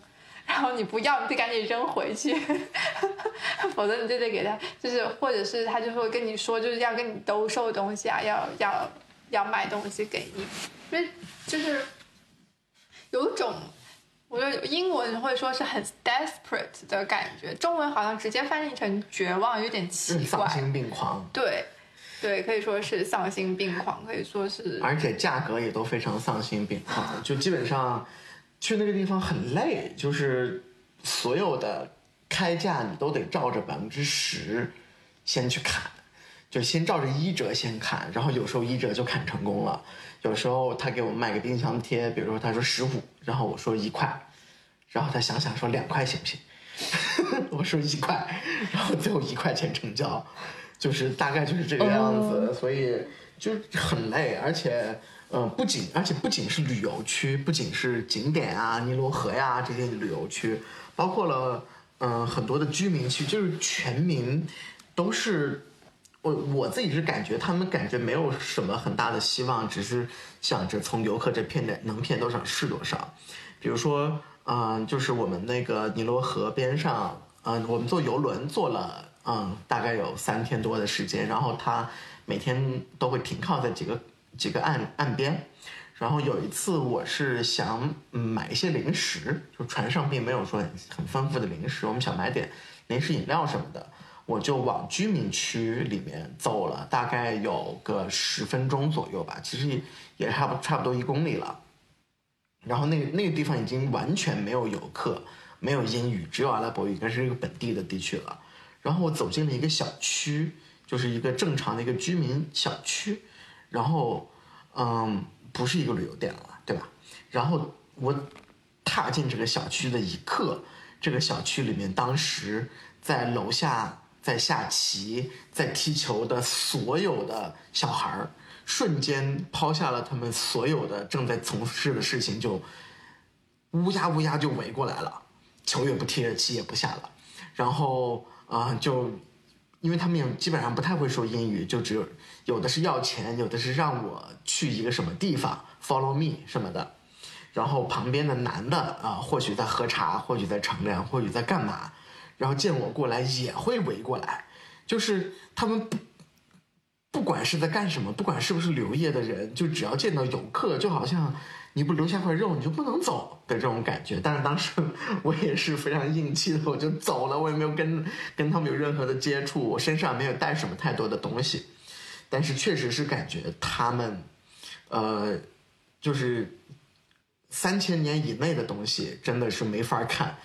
然后你不要，你得赶紧扔回去，否则你就得给他，就是或者是他就会跟你说，就是要跟你兜售东西啊，要要要卖东西给你，因为就是有种，我觉得英文会说是很 desperate 的感觉，中文好像直接翻译成绝望，有点奇怪丧。心病狂，对，对，可以说是丧心病狂，可以说是而且价格也都非常丧心病狂，就基本上去那个地方很累，就是所有的开价你都得照着百分之十先去砍，就先照着一折先砍，然后有时候一折就砍成功了，有时候他给我卖个冰箱贴，比如说他说十五，然后我说一块，然后他想想说两块行不行？我说一块，然后最后一块钱成交，就是大概就是这个样子，所以就很累，而且。呃，不仅而且不仅是旅游区，不仅是景点啊、尼罗河呀、这些旅游区，包括了嗯、呃很多的居民区，就是全民都是我自己是感觉他们感觉没有什么很大的希望，只是想着从游客这骗的能骗多少是多少。比如说，嗯、就是我们那个尼罗河边上，嗯、我们坐游轮坐了，嗯，大概有三天多的时间，然后它每天都会停靠在几个几个岸岸边。然后有一次，我是想买一些零食，就船上并没有说很很丰富的零食，我们想买点零食饮料什么的，我就往居民区里面走了，大概有个十分钟左右吧，其实也也差不差不多一公里了。然后那那个地方已经完全没有游客，没有英语，只有阿拉伯语，应该是一个本地的地区了。然后我走进了一个小区，就是一个正常的一个居民小区，然后嗯，不是一个旅游店了，对吧？然后我踏进这个小区的一刻，这个小区里面当时在楼下在下棋、在踢球的所有的小孩儿，瞬间抛下了他们所有的正在从事的事情，就乌鸦乌鸦就围过来了，球也不踢了，棋也不下了，然后啊、就因为他们也基本上不太会说英语，就只有有的是要钱，有的是让我去一个什么地方，follow me 什么的。然后旁边的男的啊、或许在喝茶，或许在乘凉，或许在干嘛，然后见我过来也会围过来，就是他们不不管是在干什么，不管是不是旅游业的人，就只要见到游客，就好像你不留下块肉你就不能走的这种感觉。但是当时 我也是非常硬气的，我就走了，我也没有跟跟他们有任何的接触，我身上没有带什么太多的东西，但是确实是感觉他们，呃，就是三千年以内的东西真的是没法看，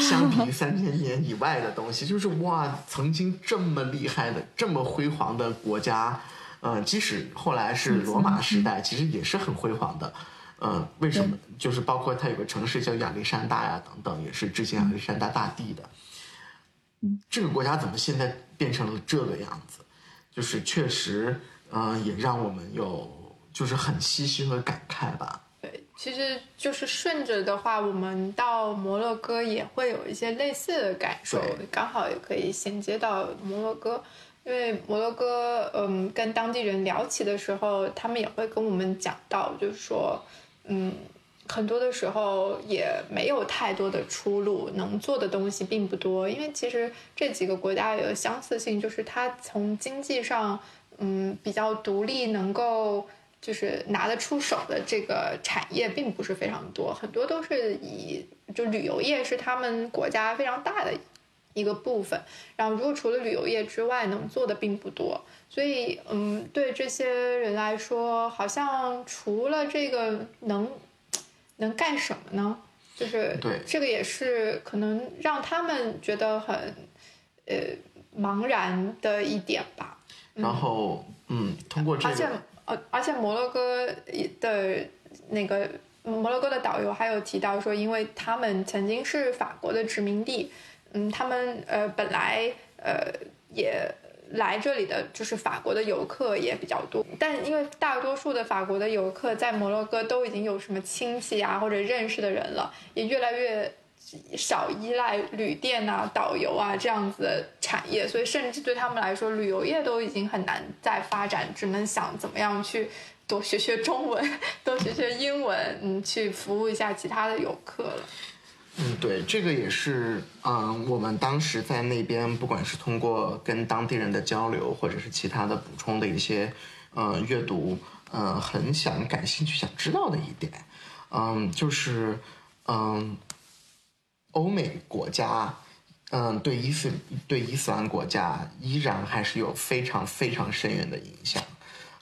相比于三千年以外的东西，就是哇，曾经这么厉害的、这么辉煌的国家，呃，即使后来是罗马时代，其实也是很辉煌的。呃，为什么？就是包括它有个城市叫亚历山大呀，等等，也是致敬亚历山大大帝的。这个国家怎么现在变成了这个样子？就是确实，嗯、也让我们有就是很唏嘘和感慨吧。对，其实就是顺着的话，我们到摩洛哥也会有一些类似的感受，刚好也可以衔接到摩洛哥。因为摩洛哥，嗯，跟当地人聊起的时候，他们也会跟我们讲到，就是说，嗯，很多的时候也没有太多的出路，能做的东西并不多。因为其实这几个国家有相似性，就是它从经济上，嗯，比较独立，能够就是拿得出手的这个产业并不是非常多，很多都是以就旅游业是他们国家非常大的一个部分。然后，如果除了旅游业之外，能做的并不多。所以，嗯，对这些人来说，好像除了这个能能干什么呢？就是对这个也是可能让他们觉得很呃茫然的一点吧。然后，嗯，通过这个，呃，而且摩洛哥的那个摩洛哥的导游还有提到说，因为他们曾经是法国的殖民地，嗯，他们呃本来呃也来这里的就是法国的游客也比较多，但因为大多数的法国的游客在摩洛哥都已经有什么亲戚啊或者认识的人了，也越来越少依赖旅店啊、导游啊这样子的产业，所以甚至对他们来说，旅游业都已经很难再发展，只能想怎么样去。多学学中文，多学学英文，嗯，去服务一下其他的游客了。嗯，对，这个也是，嗯，我们当时在那边，不管是通过跟当地人的交流，或者是其他的补充的一些，呃，阅读，呃，很想感兴趣、想知道的一点，嗯，就是，嗯，欧美国家，嗯，对伊斯对伊斯兰国家依然还是有非常非常深远的影响。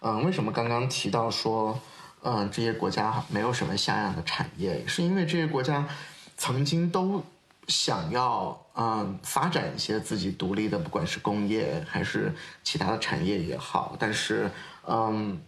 嗯，为什么刚刚提到说，嗯，这些国家没有什么像样的产业，是因为这些国家曾经都想要嗯发展一些自己独立的，不管是工业还是其他的产业也好，但是嗯，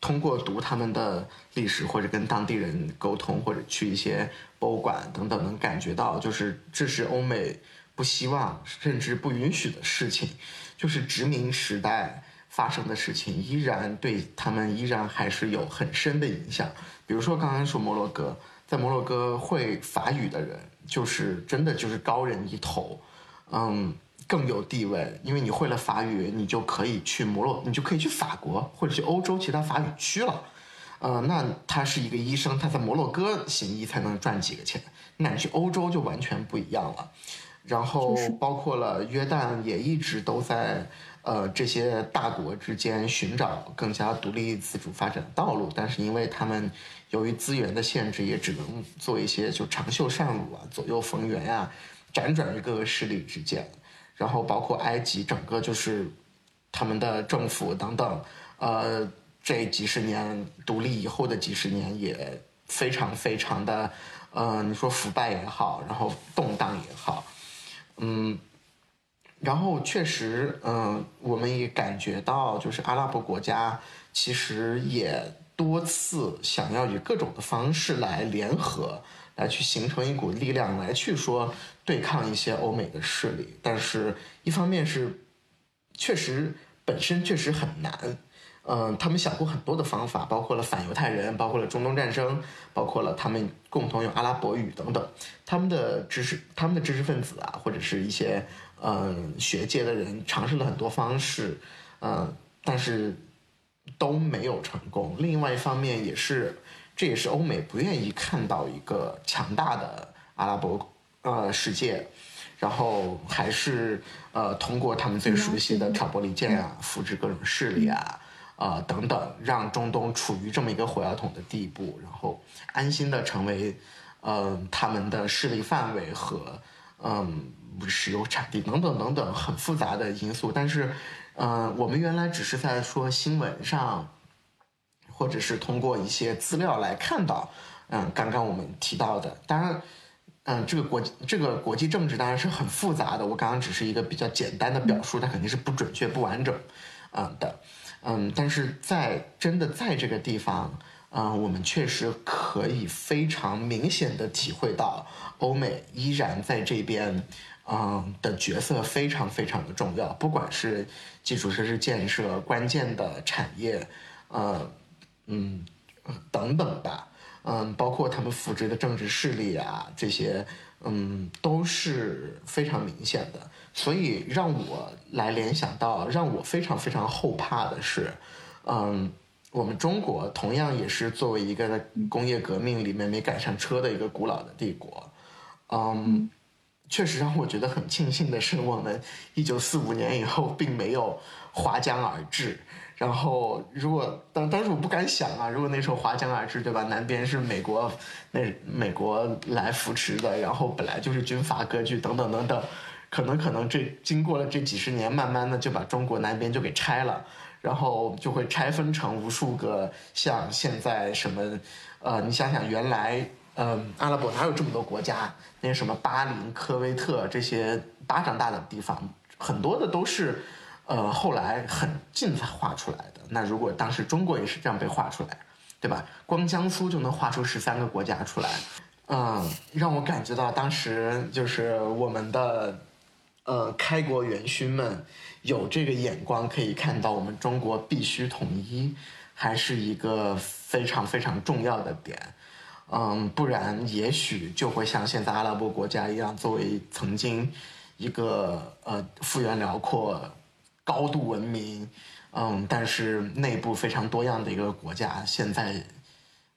通过读他们的历史或者跟当地人沟通，或者去一些博物馆等等，能感觉到就是这是欧美不希望甚至不允许的事情，就是殖民时代。发生的事情依然对他们依然还是有很深的影响。比如说，刚刚说摩洛哥，在摩洛哥会法语的人，就是真的就是高人一头，嗯，更有地位。因为你会了法语，你就可以去摩洛，你就可以去法国或者去欧洲其他法语区了。呃，那他是一个医生，他在摩洛哥行医才能赚几个钱，那你去欧洲就完全不一样了。然后包括了约旦，也一直都在。呃，这些大国之间寻找更加独立自主发展的道路，但是因为他们由于资源的限制，也只能做一些就长袖善舞啊，左右逢源啊，辗转于各个势力之间。然后包括埃及，整个就是他们的政府等等，呃，这几十年独立以后的几十年也非常非常的，呃，你说腐败也好，然后动荡也好，嗯。然后确实，嗯，我们也感觉到，就是阿拉伯国家其实也多次想要以各种的方式来联合，来去形成一股力量，来去说对抗一些欧美的势力。但是，一方面是确实本身确实很难，嗯，他们想过很多的方法，包括了反犹太人，包括了中东战争，包括了他们共同用阿拉伯语等等，他们的知识，他们的知识分子啊，或者是一些。嗯，学界的人尝试了很多方式，嗯，但是都没有成功。另外一方面，也是这也是欧美不愿意看到一个强大的阿拉伯呃世界，然后还是呃通过他们最熟悉的挑拨离间啊，扶植各种势力啊，啊等等，让中东处于这么一个火药桶的地步，然后安心的成为嗯他们的势力范围和嗯。石油产地等等等等很复杂的因素，但是，嗯，我们原来只是在说新闻上，或者是通过一些资料来看到，嗯，刚刚我们提到的，当然，嗯，这个国这个国际政治当然是很复杂的，我刚刚只是一个比较简单的表述，它肯定是不准确不完整，嗯的，嗯，但是在真的在这个地方，嗯，我们确实可以非常明显的体会到，欧美依然在这边。嗯，的角色非常非常的重要，不管是基础设施建设、关键的产业，呃，嗯，等等吧，嗯，包括他们扶植的政治势力啊，这些，嗯，都是非常明显的。所以让我来联想到，让我非常非常后怕的是，嗯，我们中国同样也是作为一个工业革命里面没赶上车的一个古老的帝国，嗯。确实让我觉得很庆幸的是，我们一九四五年以后并没有划江而治。然后，如果当当时我不敢想啊，如果那时候划江而治，对吧？南边是美国，那美国来扶持的，然后本来就是军阀割据，等等等等，可能可能这经过了这几十年，慢慢的就把中国南边就给拆了，然后就会拆分成无数个像现在什么，呃，你想想原来。嗯，阿拉伯哪有这么多国家？那什么巴林、科威特这些巴掌大的地方，很多的都是，呃，后来很近才画出来的。那如果当时中国也是这样被画出来，对吧？光江苏就能画出十三个国家出来，嗯，让我感觉到当时就是我们的呃开国元勋们有这个眼光，可以看到我们中国必须统一，还是一个非常非常重要的点。嗯，不然也许就会像现在阿拉伯国家一样，作为曾经一个呃幅员辽阔、高度文明，嗯，但是内部非常多样的一个国家，现在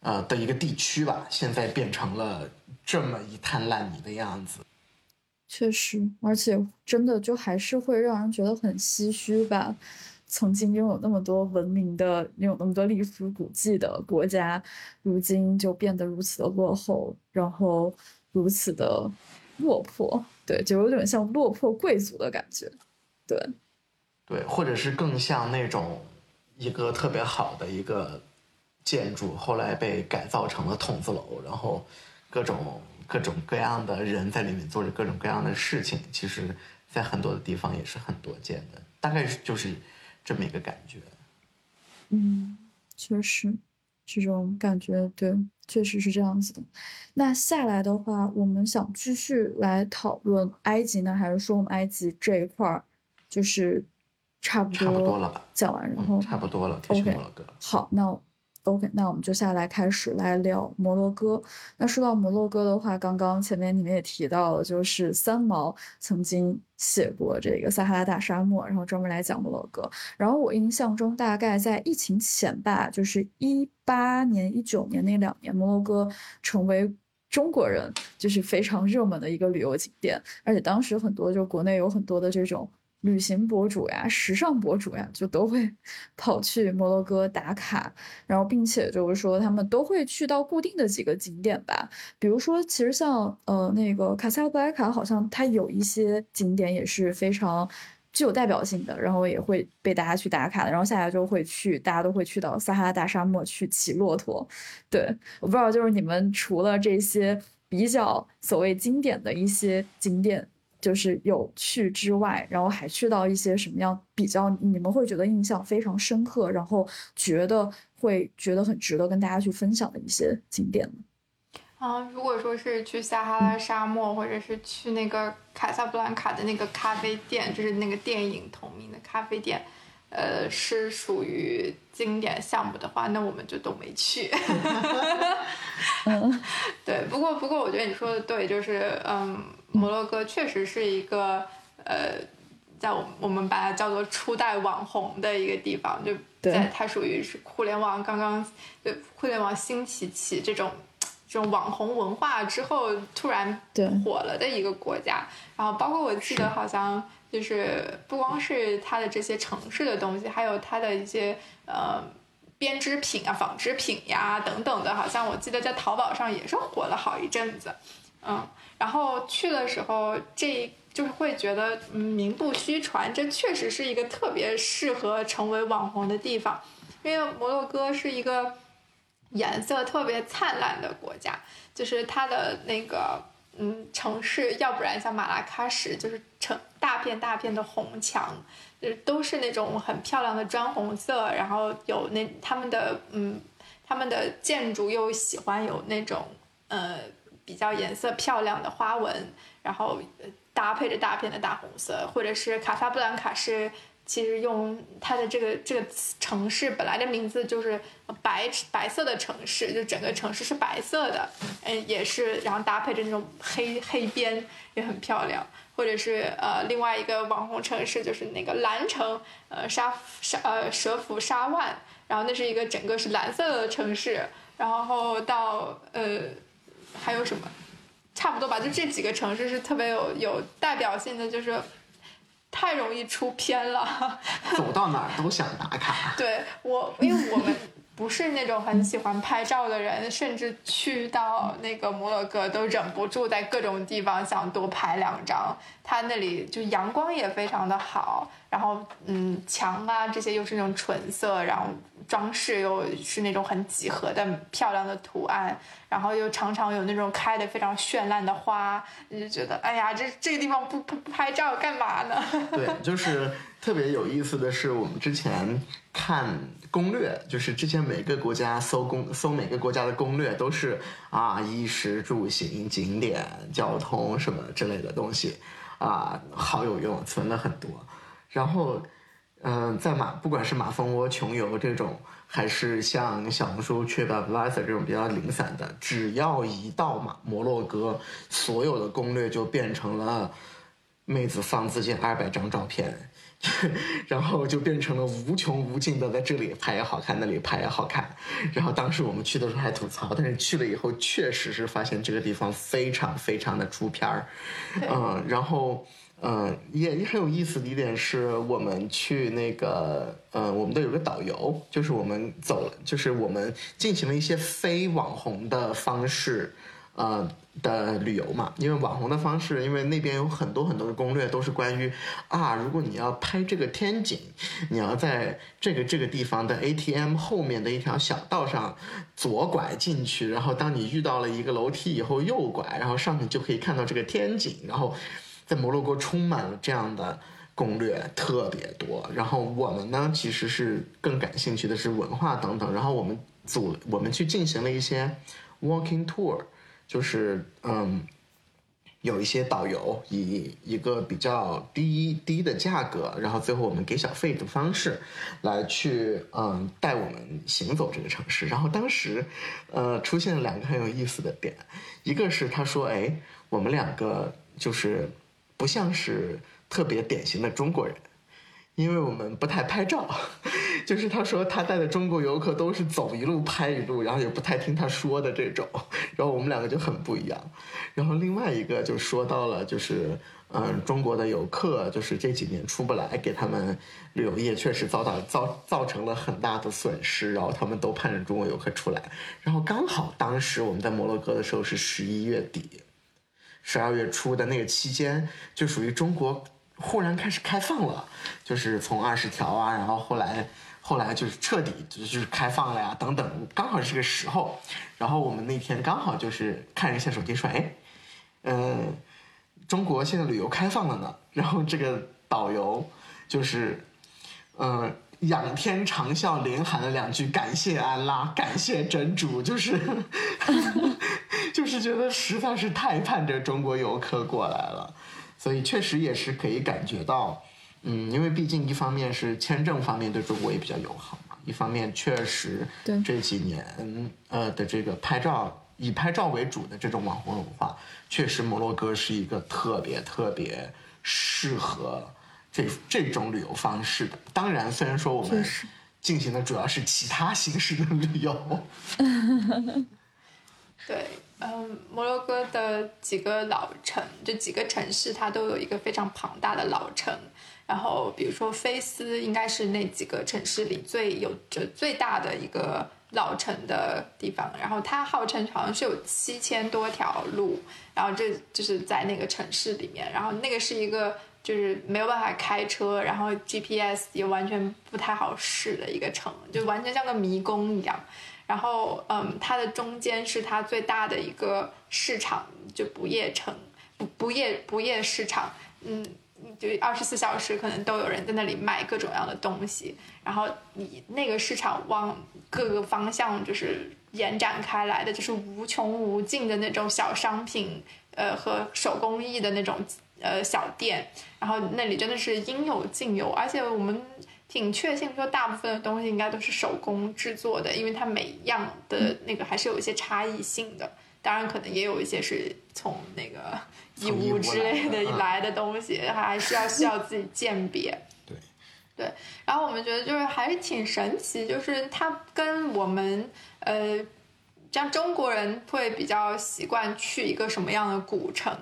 呃的一个地区吧，现在变成了这么一滩烂泥的样子。确实，而且真的就还是会让人觉得很唏嘘吧。曾经拥有那么多文明的、拥有那么多历史古迹的国家，如今就变得如此的落后，然后如此的落魄，对，就有点像落魄贵族的感觉，对，对，或者是更像那种一个特别好的一个建筑，后来被改造成了筒子楼，然后各种各种各样的人在里面做着各种各样的事情，其实，在很多的地方也是很多见的，大概就是。这么一个感觉，嗯，确实，这种感觉，对，确实是这样子的。那下来的话，我们想继续来讨论埃及呢，还是说我们埃及这一块儿就是差不多差不多了吧？讲完，然后差不多了，OK，好，那。OK，那我们就下来开始来聊摩洛哥。那说到摩洛哥的话，刚刚前面你们也提到了，就是三毛曾经写过这个撒哈拉大沙漠，然后专门来讲摩洛哥。然后我印象中，大概在疫情前吧，就是一八年、一九年那两年，摩洛哥成为中国人就是非常热门的一个旅游景点，而且当时很多就国内有很多的这种。旅行博主呀，时尚博主呀，就都会 跑去摩洛哥打卡，然后并且就是说他们都会去到固定的几个景点吧。比如说，其实像呃那个卡萨布莱卡，好像它有一些景点也是非常具有代表性的，然后也会被大家去打卡的。然后下来就会去，大家都会去到撒哈拉大沙漠去骑骆驼。对，我不知道就是你们除了这些比较所谓经典的一些景点。就是有趣之外，然后还去到一些什么样比较你们会觉得印象非常深刻，然后觉得会觉得很值得跟大家去分享的一些景点呢？啊，如果说是去撒哈拉沙漠，或者是去那个卡萨布兰卡的那个咖啡店，就是那个电影同名的咖啡店，呃，是属于经典项目的话，那我们就都没去。对，不过不过，我觉得你说的对，就是嗯。摩洛哥确实是一个，呃，在我我们把它叫做初代网红的一个地方，就在它属于是互联网刚刚，就互联网兴起起这种这种网红文化之后突然火了的一个国家。然后包括我记得好像就是不光是它的这些城市的东西，还有它的一些呃编织品啊、纺织品呀等等的，好像我记得在淘宝上也是火了好一阵子，嗯。然后去的时候，这就是会觉得名不虚传，这确实是一个特别适合成为网红的地方，因为摩洛哥是一个颜色特别灿烂的国家，就是它的那个嗯城市，要不然像马拉喀什，就是成大片大片的红墙，就是都是那种很漂亮的砖红色，然后有那他们的嗯他们的建筑又喜欢有那种呃。比较颜色漂亮的花纹，然后搭配着大片的大红色，或者是卡萨布兰卡是其实用它的这个这个城市本来的名字就是白白色的城市，就整个城市是白色的，嗯，也是，然后搭配着那种黑黑边也很漂亮，或者是呃另外一个网红城市就是那个蓝城，呃沙沙呃蛇府沙万，然后那是一个整个是蓝色的城市，然后到呃。还有什么？差不多吧，就这几个城市是特别有有代表性的，就是太容易出片了，走到哪儿都想打卡。对我，因为我们不是那种很喜欢拍照的人，甚至去到那个摩洛哥都忍不住在各种地方想多拍两张。它那里就阳光也非常的好，然后嗯，墙啊这些又是那种纯色，然后。装饰又是那种很几何的漂亮的图案，然后又常常有那种开的非常绚烂的花，你就觉得哎呀，这这个地方不不拍照干嘛呢？对，就是特别有意思的是，我们之前看攻略，就是之前每个国家搜攻搜每个国家的攻略都是啊，衣食住行、景点、交通什么之类的东西，啊，好有用，存了很多。然后，嗯、在马不管是马蜂窝、穷游这种，还是像小红书、TripAdvisor 这种比较零散的，只要一到马摩洛哥，所有的攻略就变成了妹子放自己二百张照片。然后就变成了无穷无尽的，在这里拍也好看，那里拍也好看。然后当时我们去的时候还吐槽，但是去了以后确实是发现这个地方非常非常的出片儿，嗯，然后嗯也也很有意思的一点是我们去那个嗯我们都有个导游，就是我们走了，就是我们进行了一些非网红的方式。呃的旅游嘛，因为网红的方式，因为那边有很多很多的攻略都是关于啊，如果你要拍这个天景，你要在这个这个地方的 ATM 后面的一条小道上左拐进去，然后当你遇到了一个楼梯以后右拐，然后上面就可以看到这个天景，然后在摩洛哥充满了这样的。攻略特别多，然后我们呢其实是更感兴趣的是文化等等，然后我们组我们去进行了一些 walking tour，就是嗯，有一些导游以一个比较低低的价格，然后最后我们给小费的方式，来去嗯带我们行走这个城市。然后当时呃出现了两个很有意思的点，一个是他说哎我们两个就是不像是特别典型的中国人。因为我们不太拍照，就是他说他带的中国游客都是走一路拍一路，然后也不太听他说的这种，然后我们两个就很不一样。然后另外一个就说到了，就是嗯，中国的游客就是这几年出不来，给他们旅游业确实遭到造造成了很大的损失，然后他们都盼着中国游客出来。然后刚好当时我们在摩洛哥的时候是十一月底，十二月初的那个期间，就属于中国。忽然开始开放了，就是从二十条啊，然后后来后来就是彻底就是开放了呀，等等，刚好是个时候。然后我们那天刚好就是看一下手机说，哎，嗯，中国现在旅游开放了呢。然后这个导游就是，嗯。仰天长啸，连喊了两句“感谢安拉，感谢真主”，就是，就是觉得实在是太盼着中国游客过来了。所以确实也是可以感觉到，嗯，因为毕竟一方面是签证方面对中国也比较友好嘛，一方面确实对。这几年呃的这个拍照以拍照为主的这种网红文化，确实摩洛哥是一个特别特别适合这这种旅游方式的。当然，虽然说我们进行的主要是其他形式的旅游，对，嗯，摩洛哥的几个老城，就几个城市，它都有一个非常庞大的老城。然后，比如说菲斯，应该是那几个城市里最有着最大的一个老城的地方。然后它号称好像是有七千多条路，然后这就是在那个城市里面。然后那个是一个就是没有办法开车，然后 GPS 也完全不太好使的一个城，就完全像个迷宫一样。然后，嗯，它的中间是它最大的一个市场，就不夜城，不不夜不夜市场，嗯，就二十四小时可能都有人在那里卖各种各样的东西。然后你那个市场往各个方向就是延展开来的，就是无穷无尽的那种小商品，呃，和手工艺的那种呃小店。然后那里真的是应有尽有，而且我们。挺确信说，大部分的东西应该都是手工制作的，因为它每一样的那个还是有一些差异性的。当然，可能也有一些是从那个义乌之类的来的东西，还是要需要自己鉴别。对对，然后我们觉得就是还是挺神奇，就是它跟我们呃，像中国人会比较习惯去一个什么样的古城。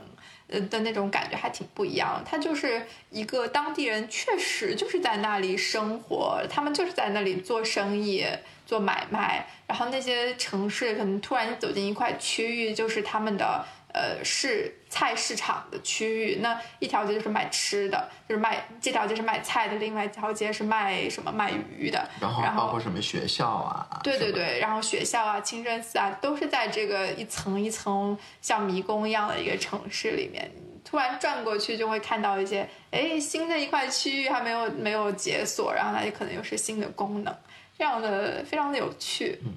呃的那种感觉还挺不一样，它就是一个当地人，确实就是在那里生活，他们就是在那里做生意、做买卖，然后那些城市可能突然走进一块区域，就是他们的呃市菜市场的区域，那一条街就是卖吃的，就是卖这条街是卖菜的，另外一条街是卖什么卖鱼的，然后包括什么学校啊，对对对，然后学校啊、清真寺啊，都是在这个一层一层像迷宫一样的一个城市里面。突然转过去就会看到一些，哎，新的一块区域还没有没有解锁，然后它就可能又是新的功能，这样的非常的有趣。嗯，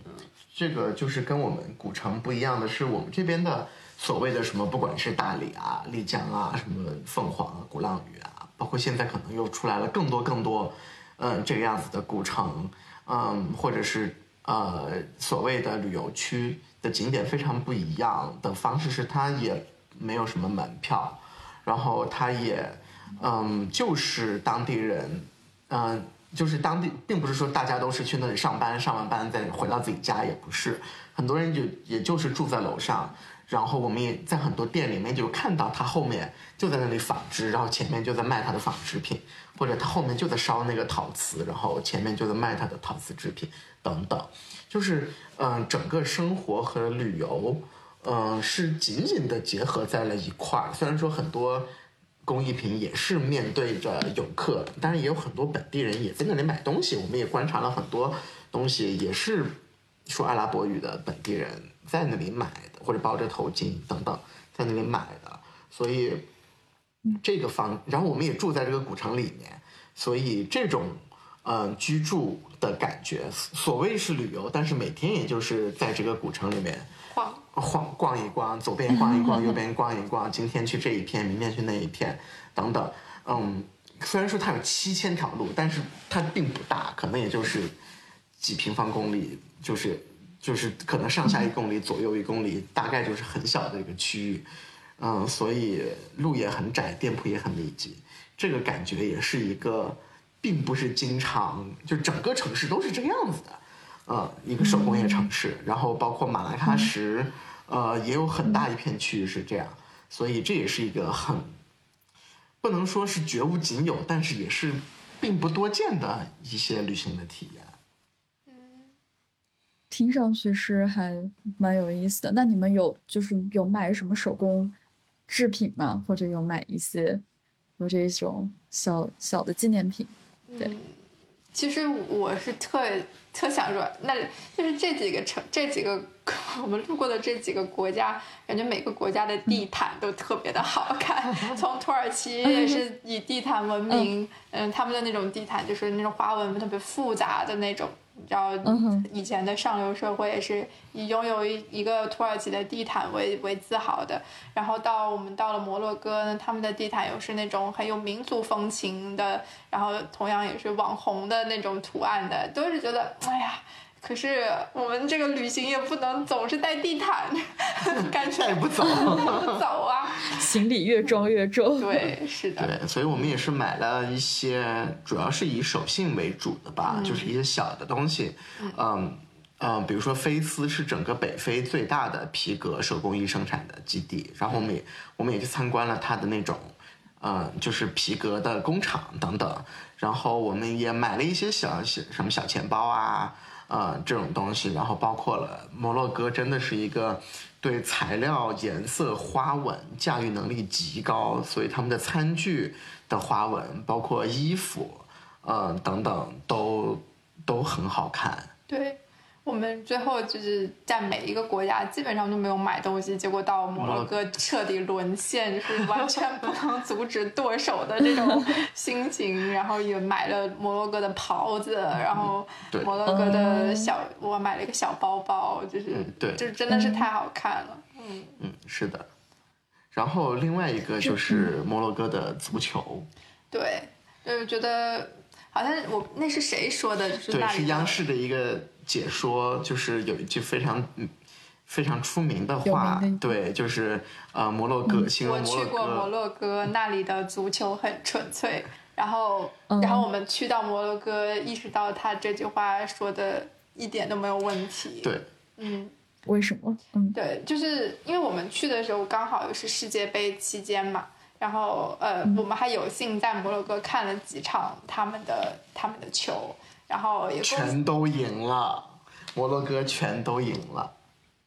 这个就是跟我们古城不一样的是，我们这边的所谓的什么，不管是大理啊、丽江啊、什么凤凰啊、鼓浪屿啊，包括现在可能又出来了更多更多，嗯，这个样子的古城，嗯，或者是呃所谓的旅游区的景点非常不一样的方式是，它也没有什么门票，然后它也，嗯，就是当地人，嗯。就是当地，并不是说大家都是去那里上班，上完班再回到自己家，也不是。很多人就也就是住在楼上，然后我们也在很多店里面就看到他后面就在那里纺织，然后前面就在卖他的纺织品，或者他后面就在烧那个陶瓷，然后前面就在卖他的陶瓷制品等等。就是嗯，整个生活和旅游，嗯，是紧紧的结合在了一块儿。虽然说很多。工艺品也是面对着游客，当然也有很多本地人也在那里买东西。我们也观察了很多东西，也是说阿拉伯语的本地人在那里买的，或者包着头巾等等在那里买的。所以这个房，然后我们也住在这个古城里面，所以这种嗯居住的感觉，所谓是旅游，但是每天也就是在这个古城里面。晃逛一逛，左边逛一逛，右边逛一逛，今天去这一片，明天去那一片，等等。嗯，虽然说它有七千条路，但是它并不大，可能也就是几平方公里，就是就是可能上下一公里，左右一公里，大概就是很小的一个区域。嗯，所以路也很窄，店铺也很密集，这个感觉也是一个，并不是经常就整个城市都是这个样子的。呃，一个手工业城市，然后包括马拉喀什，呃，也有很大一片区域是这样，所以这也是一个很不能说是绝无仅有，但是也是并不多见的一些旅行的体验。嗯，听上去是还蛮有意思的。那你们有就是有买什么手工制品吗？或者有买一些有这种小小的纪念品？对，其实我是特。特想说，那就是这几个城，这几个 我们路过的这几个国家，感觉每个国家的地毯都特别的好看。从土耳其也是以地毯闻名，嗯，他们的那种地毯就是那种花纹特别复杂的那种。你知道，以前的上流社会也是以拥有一一个土耳其的地毯为为自豪的。然后到我们到了摩洛哥呢，他们的地毯又是那种很有民族风情的，然后同样也是网红的那种图案的，都是觉得，哎呀。可是我们这个旅行也不能总是带地毯，干脆不走，不走啊！行李越装越重。对，是的。对，所以我们也是买了一些，主要是以手信为主的吧，就是一些小的东西。嗯嗯，比如说菲斯是整个北非最大的皮革手工艺生产的基地，然后我们也我们也去参观了它的那种，嗯，就是皮革的工厂等等。然后我们也买了一些小小什么小钱包啊。呃，这种东西，然后包括了摩洛哥，真的是一个对材料、颜色、花纹驾驭能力极高，所以他们的餐具的花纹，包括衣服，嗯，等等，都都很好看。对。我们最后就是在每一个国家基本上都没有买东西，结果到摩洛哥彻底沦陷，就是完全不能阻止剁手的这种心情。然后也买了摩洛哥的袍子，然后摩洛哥的小，我买了一个小包包，就是对，就真的是太好看了。嗯嗯，是的。然后另外一个就是摩洛哥的足球。对，就是觉得好像我那是谁说的？就是对，是央视的一个。解说就是有一句非常非常出名的话，对，就是呃，摩洛哥，形容摩洛哥。我去过摩洛哥，那里的足球很纯粹。然后，然后我们去到摩洛哥，意识到他这句话说的一点都没有问题。对，嗯，为什么？嗯，对，就是因为我们去的时候刚好又是世界杯期间嘛，然后呃，我们还有幸在摩洛哥看了几场他们的他们的球。然后也全都赢了，摩洛哥全都赢了。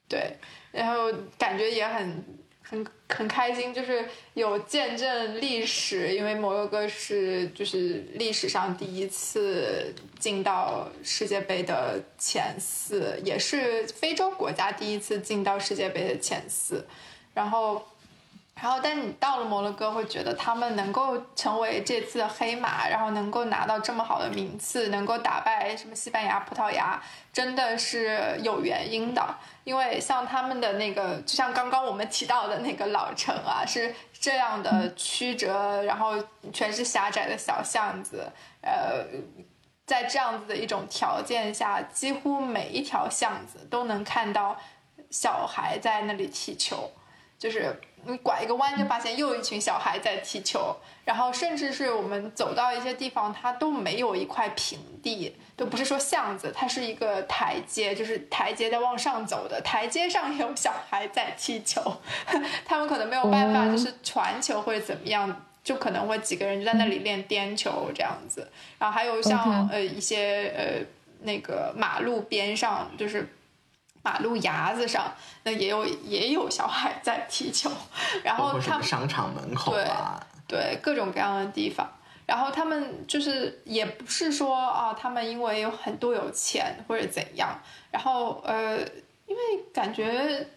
对，然后感觉也很很很开心，就是有见证历史，因为摩洛哥是就是历史上第一次进到世界杯的前四，也是非洲国家第一次进到世界杯的前四。然后然后，但你到了摩洛哥，会觉得他们能够成为这次的黑马，然后能够拿到这么好的名次，能够打败什么西班牙、葡萄牙，真的是有原因的。因为像他们的那个，就像刚刚我们提到的那个老城啊，是这样的曲折，然后全是狭窄的小巷子，呃，在这样子的一种条件下，几乎每一条巷子都能看到小孩在那里踢球，就是你拐一个弯就发现又一群小孩在踢球，然后甚至是我们走到一些地方，它都没有一块平地，都不是说巷子，它是一个台阶，就是台阶在往上走的，台阶上有小孩在踢球，他们可能没有办法，就是传球或者怎么样，就可能会几个人就在那里练颠球这样子，然后还有像呃一些呃那个马路边上就是。马路牙子上，那也有也有小孩在踢球，然后他们商场门口啊，对各种各样的地方，然后他们就是也不是说啊，他们因为有很多有钱或者怎样，然后呃，因为感觉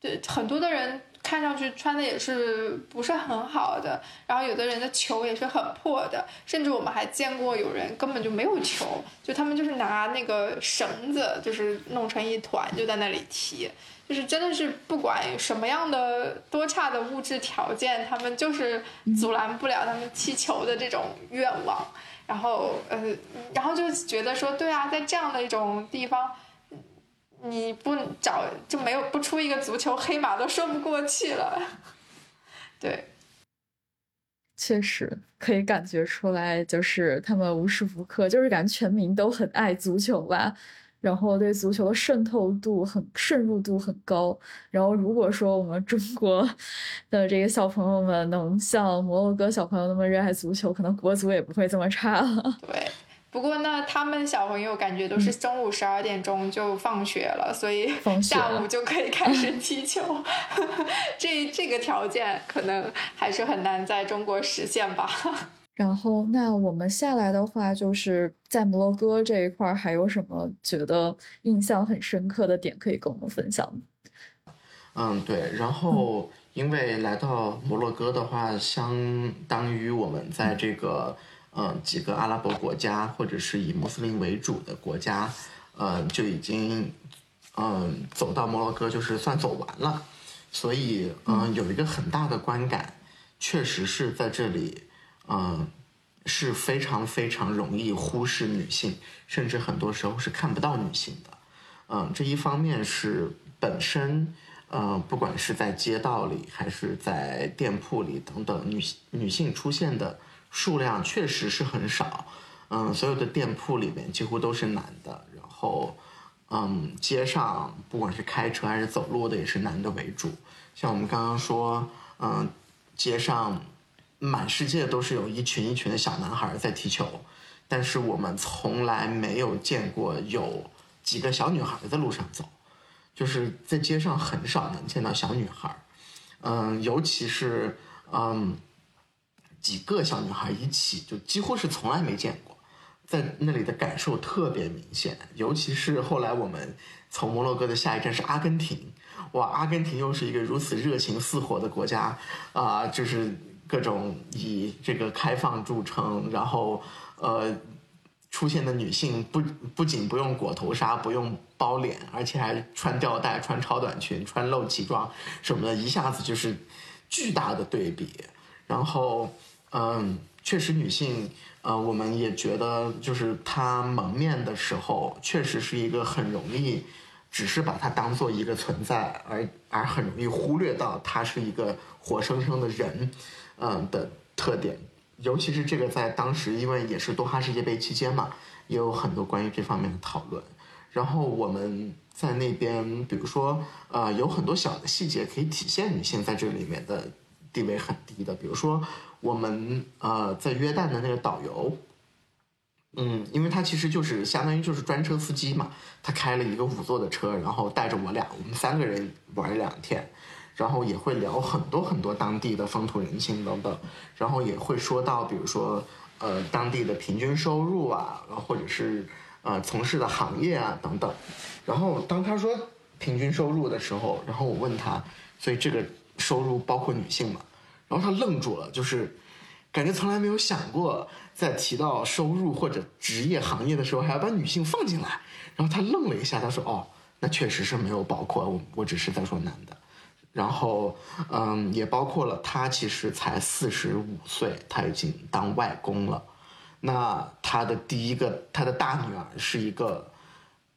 对很多的人。看上去穿的也是不是很好的，然后有的人的球也是很破的，甚至我们还见过有人根本就没有球，就他们就是拿那个绳子，就是弄成一团就在那里踢，就是真的是不管什么样的多差的物质条件，他们就是阻拦不了他们踢球的这种愿望，然后呃，然后就觉得说，对啊，在这样的一种地方。你不找就没有不出一个足球黑马都说不过去了，对，确实可以感觉出来，就是他们无时无刻就是感觉全民都很爱足球吧，然后对足球的渗透度很渗入度很高，然后如果说我们中国的这个小朋友们能像摩洛哥小朋友那么热爱足球，可能国足也不会这么差了。对。不过呢，他们小朋友感觉都是中午十二点钟就放学了，所以下午就可以开始踢球。这这个条件可能还是很难在中国实现吧。然后，那我们下来的话，就是在摩洛哥这一块还有什么觉得印象很深刻的点可以跟我们分享嗯，对。然后，因为来到摩洛哥的话，相当于我们在这个。嗯，几个阿拉伯国家或者是以穆斯林为主的国家，嗯，就已经嗯走到摩洛哥就是算走完了，所以嗯有一个很大的观感，确实是在这里，嗯是非常非常容易忽视女性，甚至很多时候是看不到女性的，嗯，这一方面是本身，呃，不管是在街道里还是在店铺里等等，女女性出现的。数量确实是很少，嗯，所有的店铺里面几乎都是男的，然后，嗯，街上不管是开车还是走路的也是男的为主。像我们刚刚说，嗯，街上满世界都是有一群一群的小男孩在踢球，但是我们从来没有见过有几个小女孩在路上走，就是在街上很少能见到小女孩，嗯，尤其是嗯。几个小女孩一起，就几乎是从来没见过，在那里的感受特别明显。尤其是后来我们从摩洛哥的下一站是阿根廷，哇，阿根廷又是一个如此热情似火的国家啊，就是各种以这个开放著称，然后呃出现的女性不不仅不用裹头纱，不用包脸，而且还穿吊带、穿超短裙、穿露脐装什么的，一下子就是巨大的对比，然后。嗯，确实，女性，呃，我们也觉得，就是她蒙面的时候，确实是一个很容易，只是把她当做一个存在，而而很容易忽略到她是一个活生生的人，嗯的特点。尤其是这个在当时，因为也是多哈世界杯期间嘛，也有很多关于这方面的讨论。然后我们在那边，比如说，呃，有很多小的细节可以体现女性在这里面的地位很低的，比如说。我们呃在约旦的那个导游，嗯，因为他其实就是相当于就是专车司机嘛，他开了一个五座的车，然后带着我俩，我们三个人玩两天，然后也会聊很多很多当地的风土人情等等，然后也会说到比如说呃当地的平均收入啊，或者是呃从事的行业啊等等，然后当他说平均收入的时候，然后我问他，所以这个。收入包括女性嘛，然后他愣住了，就是感觉从来没有想过在提到收入或者职业行业的时候还要把女性放进来，然后他愣了一下，他说哦，那确实是没有包括我，我只是在说男的。然后，嗯，也包括了他其实才四十五岁，他已经当外公了。那他的第一个，他的大女儿是一个，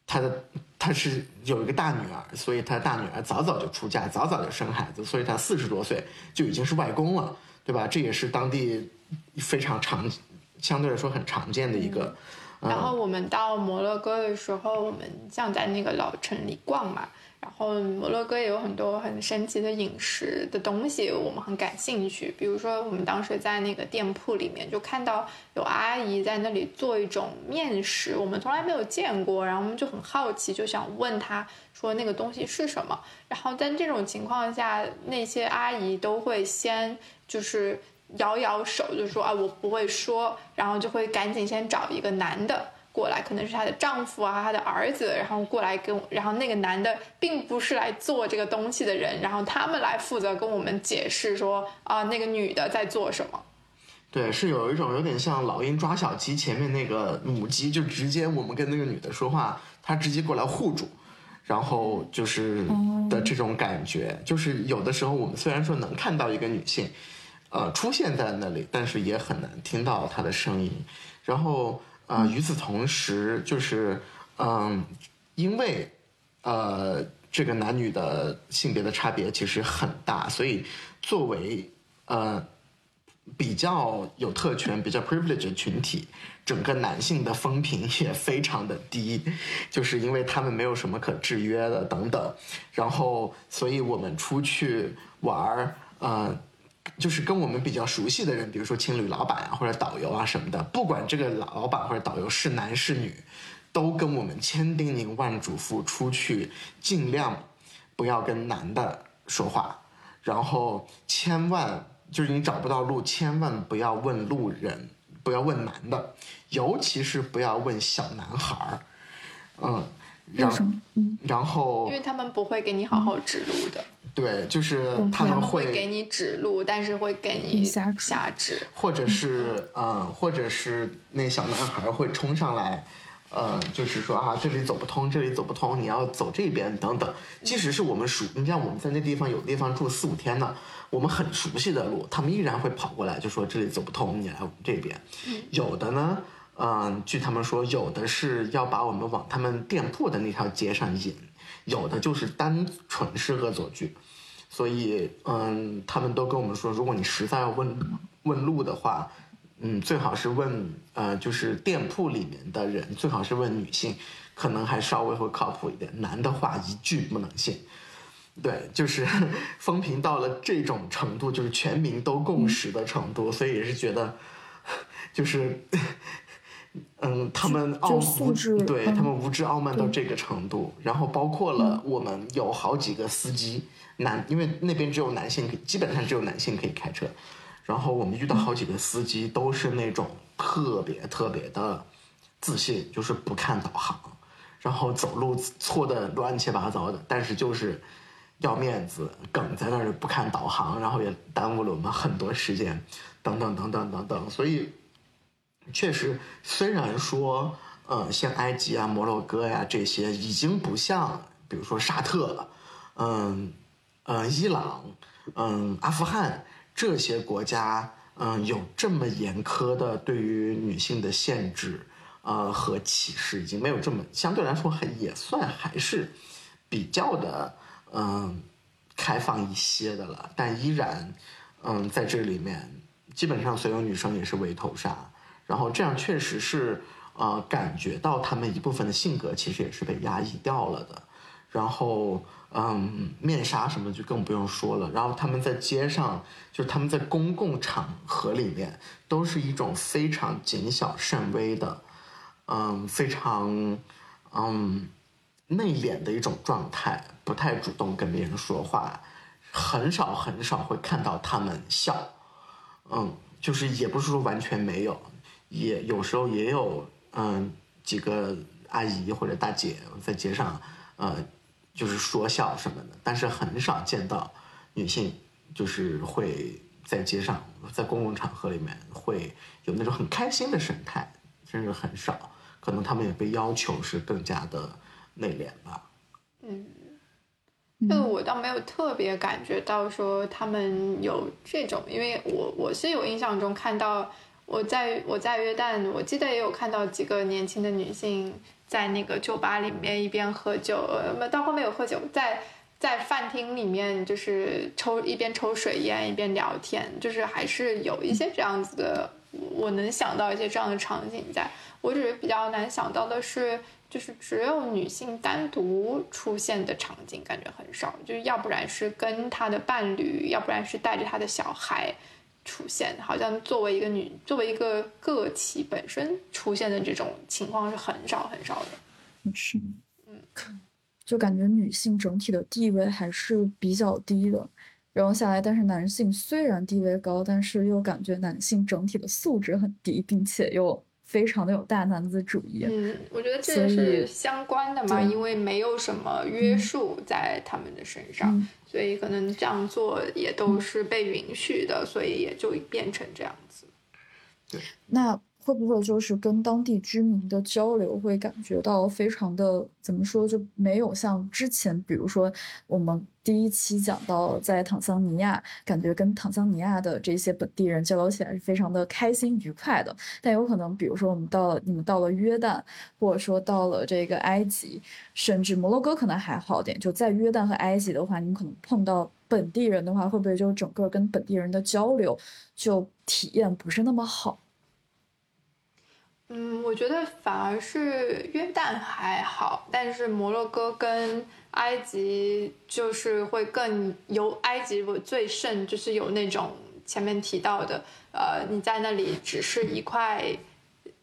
他的他是有一个大女儿，所以他大女儿早早就出嫁，早早就生孩子，所以他四十多岁就已经是外公了，对吧？这也是当地非常常，相对来说很常见的一个。然后我们到摩洛哥的时候，我们像在那个老城里逛嘛。然后摩洛哥也有很多很神奇的饮食的东西，我们很感兴趣。比如说，我们当时在那个店铺里面就看到有阿姨在那里做一种面食，我们从来没有见过，然后我们就很好奇，就想问她说那个东西是什么。然后在这种情况下，那些阿姨都会先就是摇摇手，就说啊我不会说，然后就会赶紧先找一个男的。过来可能是她的丈夫啊，她的儿子，然后过来跟，然后那个男的并不是来做这个东西的人，然后他们来负责跟我们解释说啊，那个女的在做什么。对，是有一种有点像老鹰抓小鸡，前面那个母鸡就直接我们跟那个女的说话，她直接过来护住，然后就是的这种感觉，就是有的时候我们虽然说能看到一个女性，呃，出现在那里，但是也很难听到她的声音，然后。啊，与此同时，就是，嗯，因为，呃，这个男女的性别的差别其实很大，所以作为呃比较有特权、比较 privileged 群体，整个男性的风评也非常的低，就是因为他们没有什么可制约的等等，然后，所以我们出去玩儿，嗯。就是跟我们比较熟悉的人，比如说青旅老板啊，或者导游啊什么的，不管这个老老板或者导游是男是女，都跟我们千叮咛万嘱咐，出去尽量不要跟男的说话，然后千万就是你找不到路，千万不要问路人，不要问男的，尤其是不要问小男孩儿，嗯，然后，然后，因为他们不会给你好好指路的。对，就是他们会给你指路，但是会给你瞎指，或者是嗯，或者是那小男孩会冲上来，呃，就是说啊，这里走不通，这里走不通，你要走这边等等。即使是我们熟，你像我们在那地方有地方住四五天呢，我们很熟悉的路，他们依然会跑过来就说这里走不通，你来我们这边。有的呢，嗯，据他们说，有的是要把我们往他们店铺的那条街上引。有的就是单纯是恶作剧，所以嗯，他们都跟我们说，如果你实在要问问路的话，嗯，最好是问呃，就是店铺里面的人，最好是问女性，可能还稍微会靠谱一点。男的话一句不能信。对，就是 风评到了这种程度，就是全民都共识的程度，所以也是觉得，就是。嗯，他们傲无知，对他们无知傲慢到这个程度，然后包括了我们有好几个司机男，因为那边只有男性，基本上只有男性可以开车，然后我们遇到好几个司机都是那种特别特别的自信，就是不看导航，然后走路错的乱七八糟的，但是就是要面子，梗在那儿不看导航，然后也耽误了我们很多时间，等等等等等等，所以。确实，虽然说，呃，像埃及啊、摩洛哥呀这些已经不像，比如说沙特了，嗯，呃，伊朗，嗯，阿富汗这些国家，嗯，有这么严苛的对于女性的限制，呃，和歧视，已经没有这么相对来说还也算还是比较的，嗯，开放一些的了。但依然，嗯，在这里面，基本上所有女生也是围头纱。然后这样确实是，呃，感觉到他们一部分的性格其实也是被压抑掉了的。然后，嗯，面纱什么就更不用说了。然后他们在街上，就是他们在公共场合里面，都是一种非常谨小慎微的，嗯，非常，嗯，内敛的一种状态，不太主动跟别人说话，很少很少会看到他们笑，嗯，就是也不是说完全没有。也有时候也有嗯几个阿姨或者大姐在街上呃就是说笑什么的，但是很少见到女性就是会在街上，在公共场合里面会有那种很开心的神态，甚至很少。可能他们也被要求是更加的内敛吧。嗯，就我倒没有特别感觉到说他们有这种，因为我我是有印象中看到我在我在约旦，我记得也有看到几个年轻的女性在那个酒吧里面一边喝酒，呃，到后面有喝酒，在在饭厅里面就是抽一边抽水烟一边聊天，就是还是有一些这样子的，我能想到一些这样的场景在。我只是比较难想到的是，就是只有女性单独出现的场景，感觉很少。就是要不然是跟她的伴侣，要不然是带着她的小孩出现，好像作为一个女，作为一个个体本身出现的这种情况是很少很少的。是，嗯，就感觉女性整体的地位还是比较低的。然后下来，但是男性虽然地位高，但是又感觉男性整体的素质很低，并且又。非常的有大男子主义，嗯，我觉得这也是相关的嘛，因为没有什么约束在他们的身上，所以可能这样做也都是被允许的，所以也就变成这样子。对，那。会不会就是跟当地居民的交流会感觉到非常的怎么说就没有像之前，比如说我们第一期讲到在坦桑尼亚，感觉跟坦桑尼亚的这些本地人交流起来是非常的开心愉快的。但有可能，比如说我们到了你们到了约旦，或者说到了这个埃及，甚至摩洛哥可能还好点。就在约旦和埃及的话，你们可能碰到本地人的话，会不会就整个跟本地人的交流就体验不是那么好？嗯，我觉得反而是约旦还好，但是摩洛哥跟埃及就是会更由埃及为最甚，就是有那种前面提到的，呃，你在那里只是一块，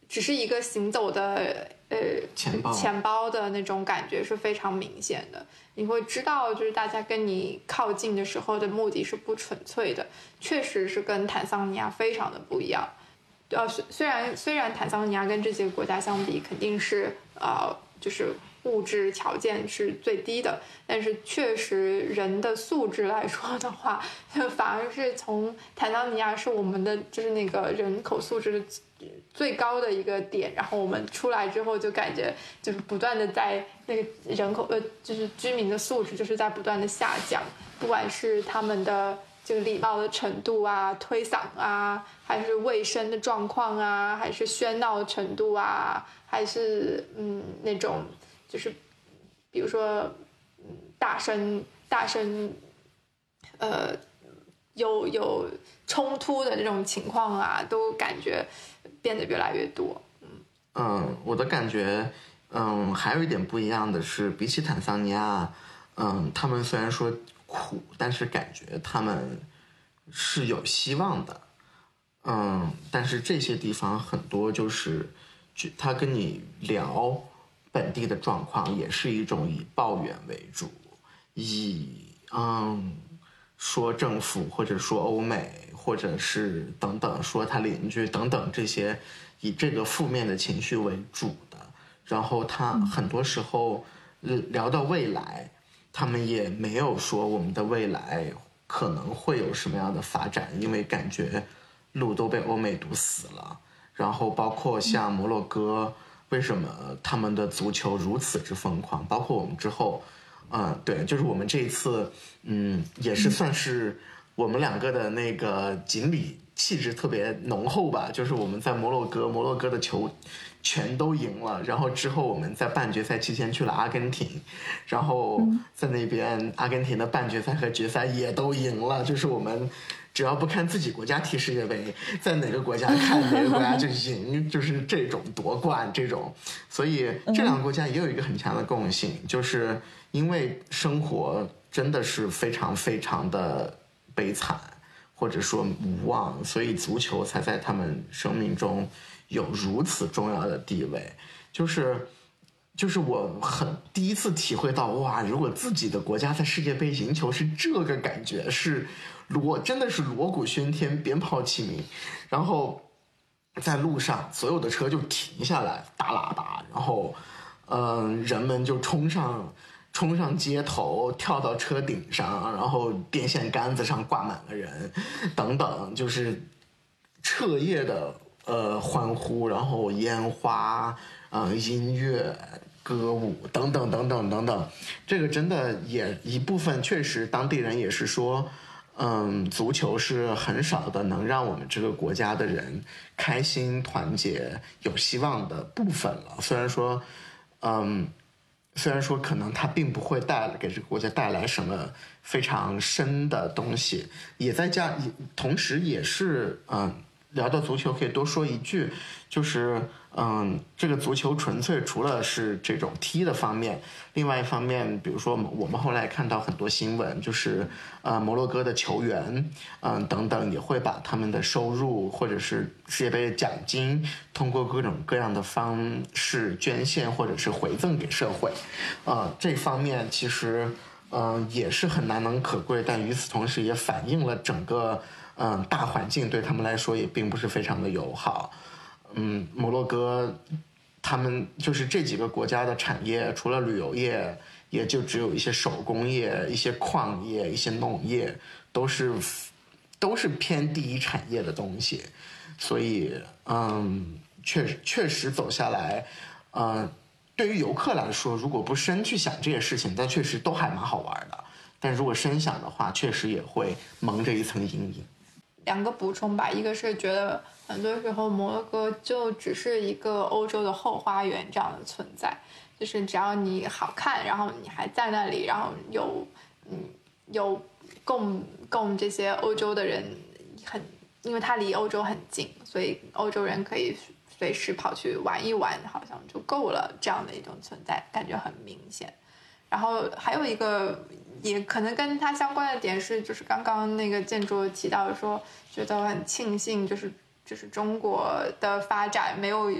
只是一个行走的呃钱包钱包的那种感觉是非常明显的。你会知道，就是大家跟你靠近的时候的目的是不纯粹的，确实是跟坦桑尼亚非常的不一样。呃，虽虽然虽然坦桑尼亚跟这些国家相比，肯定是呃，就是物质条件是最低的，但是确实人的素质来说的话，反而是从坦桑尼亚是我们的就是那个人口素质最高的一个点，然后我们出来之后就感觉就是不断的在那个人口呃，就是居民的素质就是在不断的下降，不管是他们的。就礼貌的程度啊，推搡啊，还是卫生的状况啊，还是喧闹程度啊，还是嗯那种就是，比如说大声大声，呃有有冲突的这种情况啊，都感觉变得越来越多。嗯，我的感觉嗯还有一点不一样的是，比起坦桑尼亚，嗯，他们虽然说。苦，但是感觉他们是有希望的，嗯，但是这些地方很多就是，他跟你聊本地的状况，也是一种以抱怨为主，以嗯说政府或者说欧美或者是等等说他邻居等等这些以这个负面的情绪为主的，然后他很多时候聊到未来。他们也没有说我们的未来可能会有什么样的发展，因为感觉路都被欧美堵死了。然后包括像摩洛哥，为什么他们的足球如此之疯狂？包括我们之后，嗯，对，就是我们这一次，嗯，也是算是我们两个的那个锦鲤气质特别浓厚吧。就是我们在摩洛哥，摩洛哥的球。全都赢了，然后之后我们在半决赛期间去了阿根廷，然后在那边阿根廷的半决赛和决赛也都赢了。就是我们只要不看自己国家踢世界杯，在哪个国家看哪个国家就赢，就是这种夺冠这种。所以这两个国家也有一个很强的共性，就是因为生活真的是非常非常的悲惨，或者说无望，所以足球才在他们生命中。有如此重要的地位，就是，就是我很第一次体会到哇，如果自己的国家在世界杯赢球是这个感觉，是锣真的是锣鼓喧天，鞭炮齐鸣，然后在路上所有的车就停下来，打喇叭，然后，嗯，人们就冲上冲上街头，跳到车顶上，然后电线杆子上挂满了人，等等，就是彻夜的呃欢呼，然后烟花，嗯，音乐、歌舞等等等等等等，这个真的也一部分确实当地人也是说。嗯，足球是很少的能让我们这个国家的人开心、团结、有希望的部分了。虽然说，嗯，虽然说可能它并不会带给这个国家带来什么非常深的东西，也在加，同时也是嗯。聊到足球，可以多说一句，就是，嗯，这个足球纯粹除了是这种踢的方面，另外一方面，比如说我们后来看到很多新闻，就是，呃，摩洛哥的球员，嗯，等等，也会把他们的收入或者是世界杯奖金，通过各种各样的方式捐献或者是回赠给社会，啊，这方面其实，嗯，也是很难能可贵，但与此同时也反映了整个。嗯，大环境对他们来说也并不是非常的友好。嗯，摩洛哥，他们就是这几个国家的产业，除了旅游业，也就只有一些手工业、一些矿业、一些农业，都是都是偏第一产业的东西。所以，嗯，确确实走下来，嗯，对于游客来说，如果不深去想这些事情，但确实都还蛮好玩的。但如果深想的话，确实也会蒙着一层阴影。两个补充吧，一个是觉得很多时候摩洛哥就只是一个欧洲的后花园这样的存在，就是只要你好看，然后你还在那里，然后有嗯有供供这些欧洲的人很，因为它离欧洲很近，所以欧洲人可以随时跑去玩一玩，好像就够了这样的一种存在，感觉很明显。然后还有一个。也可能跟它相关的点是，就是刚刚那个建筑提到说，觉得很庆幸，就是就是中国的发展没有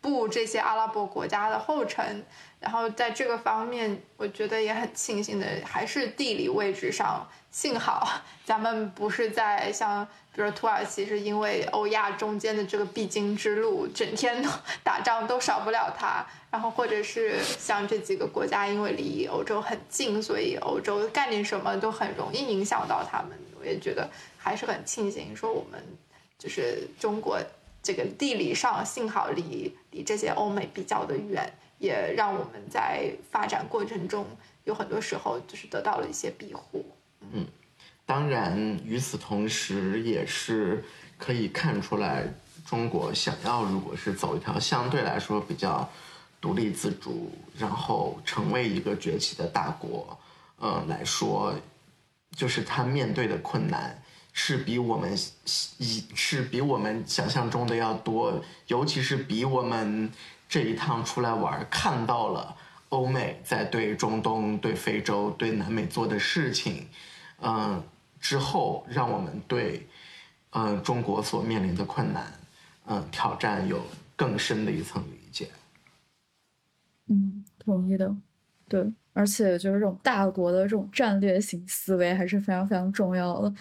步这些阿拉伯国家的后尘。然后在这个方面，我觉得也很庆幸的，还是地理位置上，幸好咱们不是在像，比如土耳其是因为欧亚中间的这个必经之路，整天都 打仗都少不了它。然后或者是像这几个国家，因为离欧洲很近，所以欧洲干点什么都很容易影响到他们。我也觉得还是很庆幸，说我们就是中国这个地理上幸好离离这些欧美比较的远。也让我们在发展过程中有很多时候就是得到了一些庇护。嗯，当然，与此同时也是可以看出来，中国想要如果是走一条相对来说比较独立自主，然后成为一个崛起的大国，呃来说，就是他面对的困难是比我们以是比我们想象中的要多，尤其是比我们。这一趟出来玩，看到了欧美在对中东、对非洲、对南美做的事情，嗯，之后让我们对，嗯，中国所面临的困难，嗯，挑战有更深的一层理解。嗯，同意的，对，而且就是这种大国的这种战略型思维还是非常非常重要的，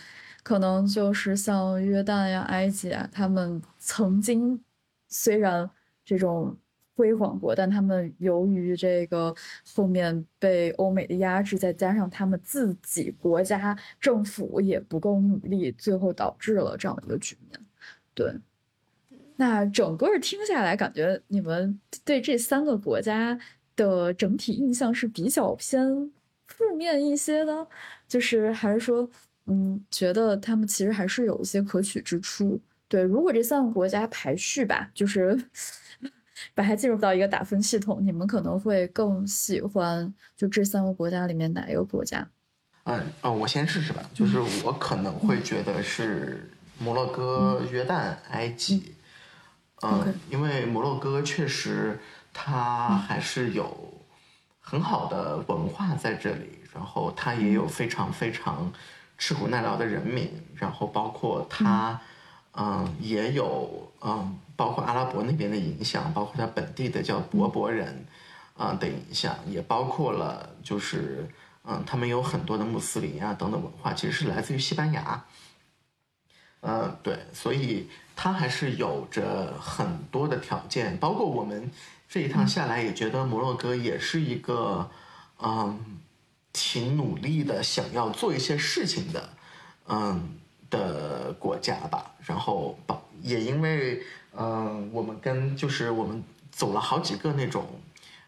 可能就是像约旦呀、埃及啊，他们曾经虽然这种。辉煌过，但他们由于这个后面被欧美的压制，再加上他们自己国家政府也不够努力，最后导致了这样一个局面。对，那整个听下来，感觉你们对这三个国家的整体印象是比较偏负面一些的，就是还是说，嗯，觉得他们其实还是有一些可取之处。对，如果这三个国家排序吧，就是。把它进入到一个打分系统，你们可能会更喜欢就这三个国家里面哪一个国家？嗯嗯，我先试试吧。就是我可能会觉得是摩洛哥、约旦、埃及。嗯，因为摩洛哥确实它还是有很好的文化在这里，然后它也有非常非常吃苦耐劳的人民，然后包括它，嗯，也有嗯。包括阿拉伯那边的影响，包括他本地的叫柏柏人，啊的影响，也包括了就是，嗯，他们有很多的穆斯林啊等等文化，其实是来自于西班牙。嗯，对，所以他还是有着很多的条件，包括我们这一趟下来也觉得摩洛哥也是一个，嗯，挺努力的，想要做一些事情的，嗯的国家吧。然后，也因为，嗯，我们跟就是我们走了好几个那种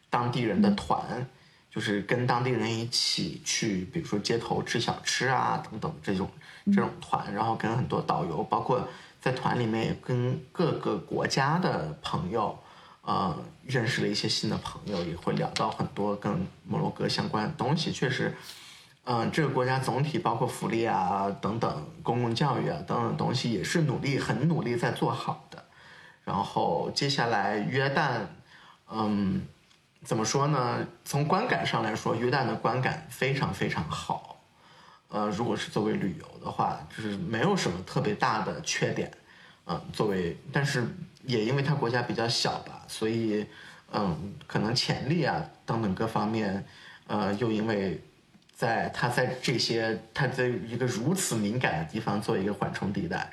当地人的团，就是跟当地人一起去，比如说街头吃小吃啊等等这种这种团，然后跟很多导游，包括在团里面也跟各个国家的朋友。呃，认识了一些新的朋友，也会聊到很多跟摩洛哥相关的东西。确实，嗯，这个国家总体包括福利啊等等，公共教育啊等等东西，也是努力很努力在做好的。然后接下来约旦，嗯，怎么说呢？从观感上来说，约旦的观感非常非常好。呃，如果是作为旅游的话，就是没有什么特别大的缺点。嗯，作为，但是。也因为它国家比较小吧，所以，嗯，可能潜力啊等等各方面，呃，又因为，在它在这些它在一个如此敏感的地方做一个缓冲地带，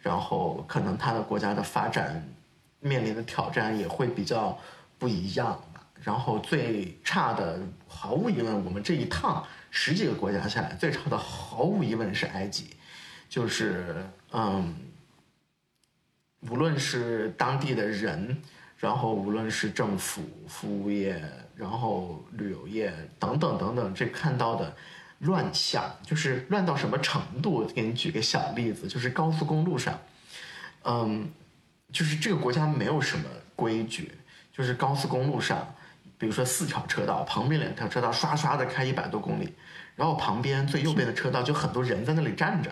然后可能它的国家的发展面临的挑战也会比较不一样吧。然后最差的，毫无疑问，我们这一趟十几个国家下来，最差的毫无疑问是埃及，就是嗯。无论是当地的人，然后无论是政府、服务业，然后旅游业等等等等，这看到的乱象，就是乱到什么程度？给你举个小例子，就是高速公路上，嗯，就是这个国家没有什么规矩，就是高速公路上，比如说四条车道，旁边两条车道刷刷的开一百多公里，然后旁边最右边的车道就很多人在那里站着。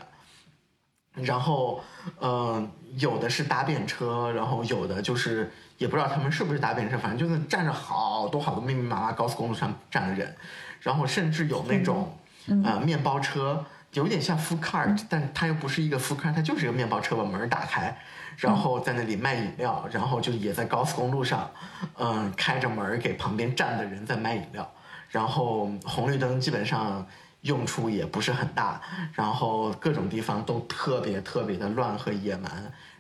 然后，嗯，有的是搭便车，然后有的就是也不知道他们是不是搭便车，反正就是站着好多好多密密麻麻高速公路上站的人，然后甚至有那种，呃，面包车，有点像 food cart，但它又不是一个 food cart，它就是一个面包车，把门打开，然后在那里卖饮料，然后就也在高速公路上，嗯，开着门给旁边站的人在卖饮料，然后红绿灯基本上。用处也不是很大，然后各种地方都特别特别的乱和野蛮，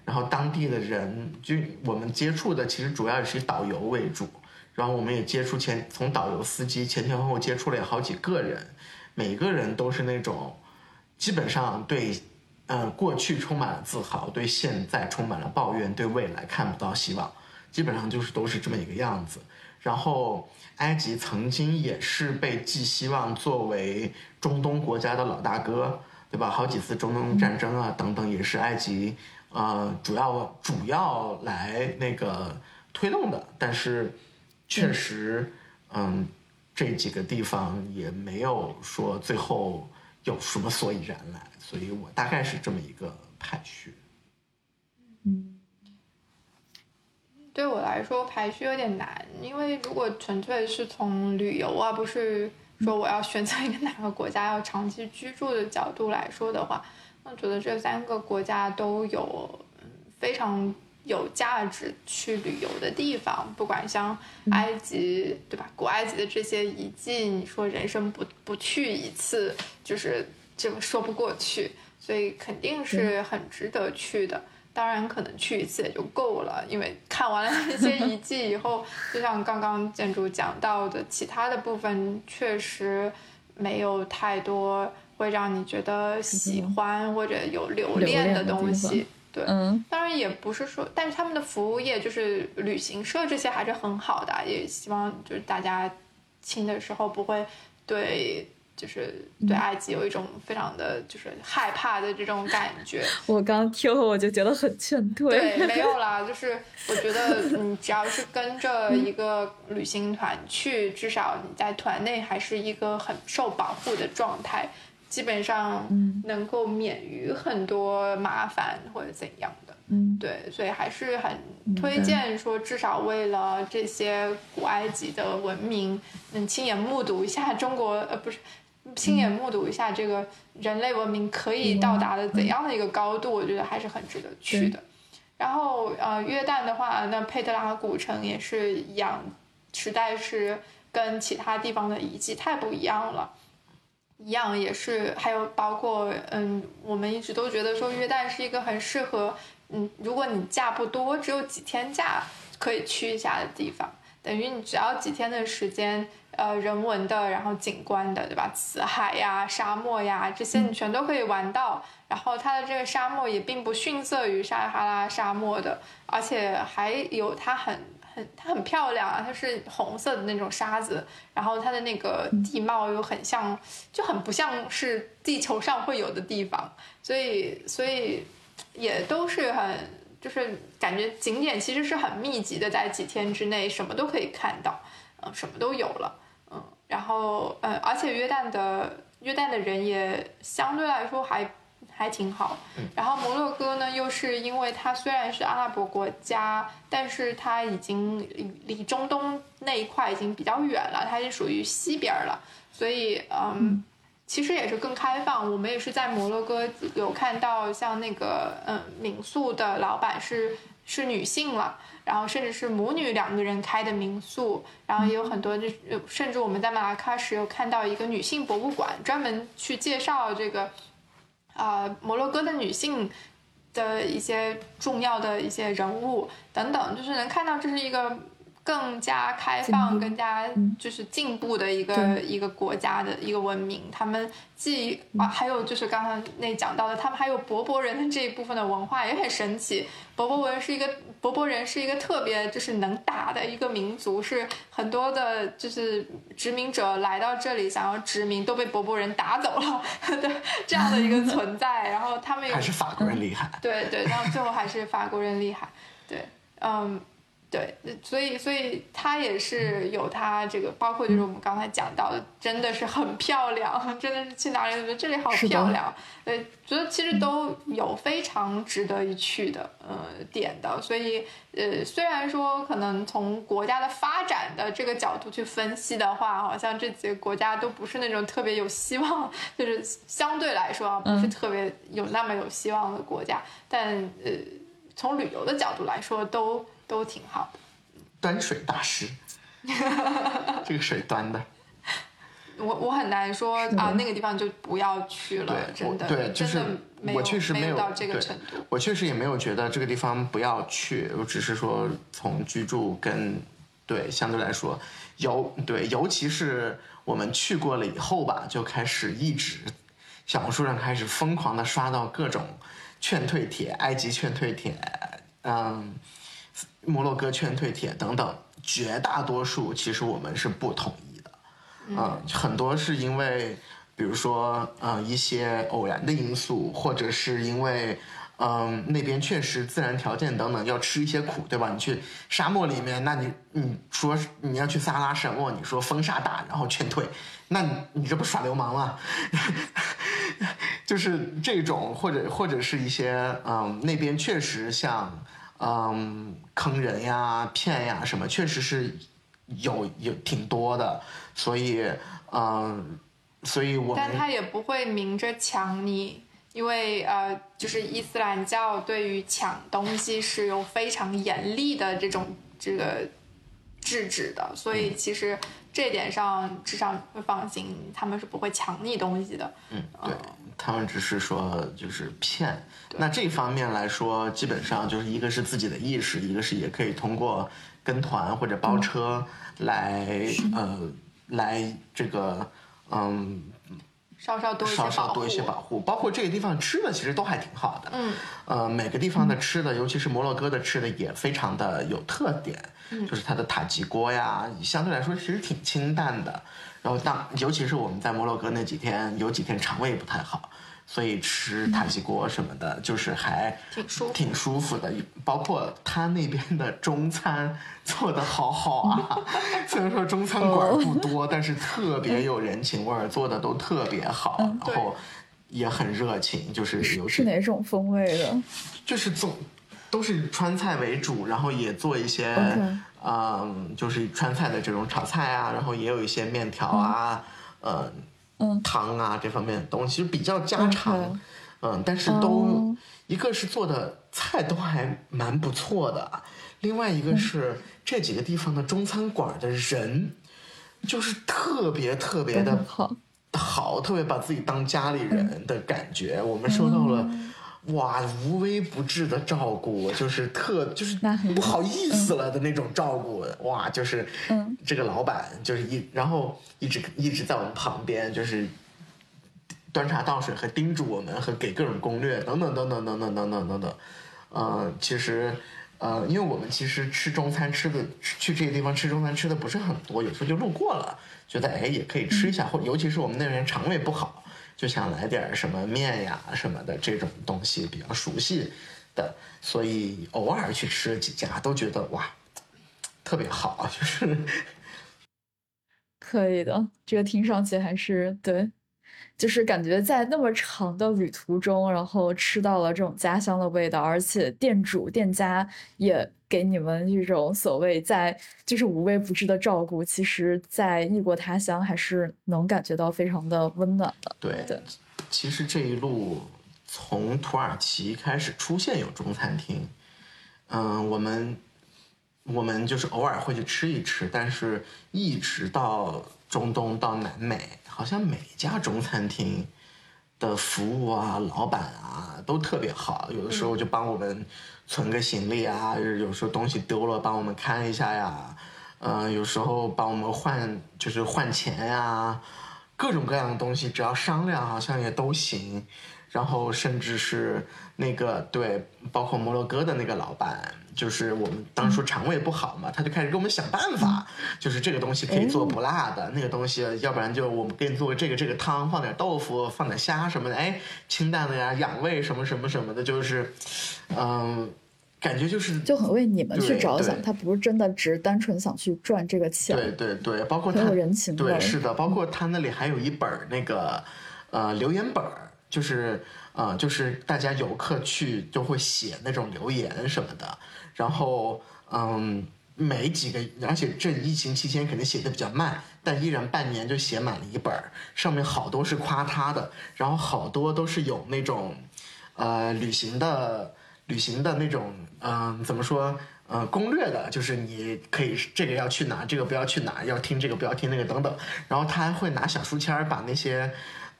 然后当地的人就我们接触的其实主要是以导游为主，然后我们也接触前从导游司机前前后后接触了好几个人，每个人都是那种基本上对，呃过去充满了自豪，对现在充满了抱怨，对未来看不到希望，基本上就是都是这么一个样子，然后。埃及曾经也是被寄希望作为中东国家的老大哥，对吧？好几次中东战争啊等等，也是埃及呃主要主要来那个推动的。但是确实，嗯，这几个地方也没有说最后有什么所以然来，所以我大概是这么一个排序。嗯。对我来说排序有点难，因为如果纯粹是从旅游啊，不是说我要选择一个哪个国家要长期居住的角度来说的话，我觉得这三个国家都有非常有价值去旅游的地方。不管像埃及，对吧？古埃及的这些遗迹，你说人生不不去一次，就是这个说不过去，所以肯定是很值得去的。当然，可能去一次也就够了，因为看完了那些遗迹以后，就像刚刚建筑讲到的，其他的部分确实没有太多会让你觉得喜欢或者有留恋的东西。对，嗯，当然也不是说，但是他们的服务业就是旅行社这些还是很好的，也希望就是大家听的时候不会对。就是对埃及有一种非常的就是害怕的这种感觉。我刚听我就觉得很劝退。对，没有啦，就是我觉得你只要是跟着一个旅行团去，至少你在团内还是一个很受保护的状态，基本上能够免于很多麻烦或者怎样的。嗯，对，所以还是很推荐说，至少为了这些古埃及的文明，能亲眼目睹一下中国，呃，不是。亲眼目睹一下这个人类文明可以到达的怎样的一个高度，我觉得还是很值得去的。然后呃，约旦的话，那佩特拉古城也是一样，实在是跟其他地方的遗迹太不一样了。一样也是，还有包括嗯，我们一直都觉得说约旦是一个很适合嗯，如果你假不多，只有几天假可以去一下的地方。等于你只要几天的时间。呃人文的，然后景观的，对吧？死海呀、沙漠呀，这些你全都可以玩到。然后它的这个沙漠也并不逊色于撒哈拉沙漠的，而且还有它很很它很漂亮啊，它是红色的那种沙子，然后它的那个地貌又很像，就很不像是地球上会有的地方，所以所以也都是很就是感觉景点其实是很密集的，在几天之内什么都可以看到，嗯，什么都有了，嗯，然后呃，而且约旦的约旦的人也相对来说还。还挺好，然后摩洛哥呢，又是因为它虽然是阿拉伯国家，但是它已经离中东那一块已经比较远了，它是属于西边了，所以嗯，其实也是更开放。我们也是在摩洛哥有看到像那个嗯民宿的老板是是女性了，然后甚至是母女两个人开的民宿，然后也有很多就甚至我们在马拉喀什有看到一个女性博物馆，专门去介绍这个。啊，摩洛哥的女性的一些重要的一些人物等等，就是能看到这是一个。更加开放、更加就是进步的一个一个国家的一个文明，他们既啊，还有就是刚刚那讲到的，他们还有柏柏人的这一部分的文化也很神奇。柏柏文是一个柏柏人是一个特别就是能打的一个民族，是很多的就是殖民者来到这里想要殖民都被柏柏人打走了。的这样的一个存在。然后他们还是法国人厉害，对对，然后最后还是法国人厉害，对，嗯。对，所以所以它也是有它这个，包括就是我们刚才讲到的，真的是很漂亮，真的是去哪里都觉得这里好漂亮。对，觉得其实都有非常值得一去的呃点的。所以呃，虽然说可能从国家的发展的这个角度去分析的话，好像这几个国家都不是那种特别有希望，就是相对来说啊，不是特别有那么有希望的国家。但呃，从旅游的角度来说，都。都挺好的，端水大师，这个水端的，我我很难说啊，那个地方就不要去了，真的，对，就是我确实没有到这个程度，我确实也没有觉得这个地方不要去，我只是说从居住跟对相对来说，尤对，尤其是我们去过了以后吧，就开始一直小红书上开始疯狂的刷到各种劝退帖，埃及劝退帖，嗯。摩洛哥劝退帖等等，绝大多数其实我们是不同意的，嗯，很多是因为，比如说，呃，一些偶然的因素，或者是因为，嗯，那边确实自然条件等等要吃一些苦，对吧？你去沙漠里面，那你你说你要去撒哈拉沙漠，你说风沙大，然后劝退，那你这不耍流氓吗？就是这种，或者或者是一些，嗯，那边确实像。嗯，坑人呀、骗呀什么，确实是有有挺多的，所以嗯，所以我但他也不会明着抢你，因为呃，就是伊斯兰教对于抢东西是有非常严厉的这种这个制止的，所以其实这点上至少会放心，他们是不会抢你东西的。嗯，对。他们只是说就是骗，那这方面来说，基本上就是一个是自己的意识，一个是也可以通过跟团或者包车来呃来这个嗯稍稍多稍稍多一些保护，包括这个地方吃的其实都还挺好的，嗯。呃每个地方的吃的，尤其是摩洛哥的吃的也非常的有特点，就是它的塔吉锅呀，相对来说其实挺清淡的。然后当尤其是我们在摩洛哥那几天，有几天肠胃不太好，所以吃塔吉锅什么的，就是还挺舒挺舒服的。包括他那边的中餐做的好好啊，虽然说中餐馆不多，但是特别有人情味儿，做的都特别好，然后也很热情。就是是哪种风味的？就是总都是川菜为主，然后也做一些。嗯，就是川菜的这种炒菜啊，然后也有一些面条啊，嗯，嗯，汤啊这方面的东西比较家常，嗯，但是都一个是做的菜都还蛮不错的，另外一个是这几个地方的中餐馆的人，就是特别特别的好，好，特别把自己当家里人的感觉，我们收到了。哇，无微不至的照顾，就是特就是不好意思了的那种照顾，哇，就是嗯这个老板就是一，然后一直一直在我们旁边，就是端茶倒水和叮嘱我们和给各种攻略等等等等等等等等等等，呃，其实。呃，因为我们其实吃中餐吃的去这些地方吃中餐吃的不是很多，有时候就路过了，觉得哎也可以吃一下，或尤其是我们那边肠胃不好，就想来点什么面呀什么的这种东西比较熟悉的，所以偶尔去吃几家都觉得哇特别好，就是可以的，这个听上去还是对。就是感觉在那么长的旅途中，然后吃到了这种家乡的味道，而且店主店家也给你们这种所谓在就是无微不至的照顾，其实，在异国他乡还是能感觉到非常的温暖的。对对，其实这一路从土耳其开始出现有中餐厅，嗯，我们我们就是偶尔会去吃一吃，但是一直到中东到南美。好像每家中餐厅的服务啊、老板啊都特别好，有的时候就帮我们存个行李啊，有时候东西丢了帮我们看一下呀，嗯，有时候帮我们换就是换钱呀，各种各样的东西只要商量好像也都行。然后甚至是那个对，包括摩洛哥的那个老板，就是我们当初肠胃不好嘛，他就开始给我们想办法，就是这个东西可以做不辣的，那个东西要不然就我们给你做这个这个汤，放点豆腐，放点虾什么的，哎，清淡的呀，养胃什么什么什么的，就是，嗯，感觉就是就很为你们去着想，他不是真的只单纯想去赚这个钱，对对对，包括他有人情对，是的，包括他那里还有一本那个呃留言本儿。就是，呃，就是大家游客去就会写那种留言什么的，然后，嗯，每几个，而且这疫情期间肯定写的比较慢，但依然半年就写满了一本上面好多是夸他的，然后好多都是有那种，呃，旅行的旅行的那种，嗯，怎么说，呃，攻略的，就是你可以这个要去哪，这个不要去哪，要听这个不要听那个等等，然后他还会拿小书签把那些，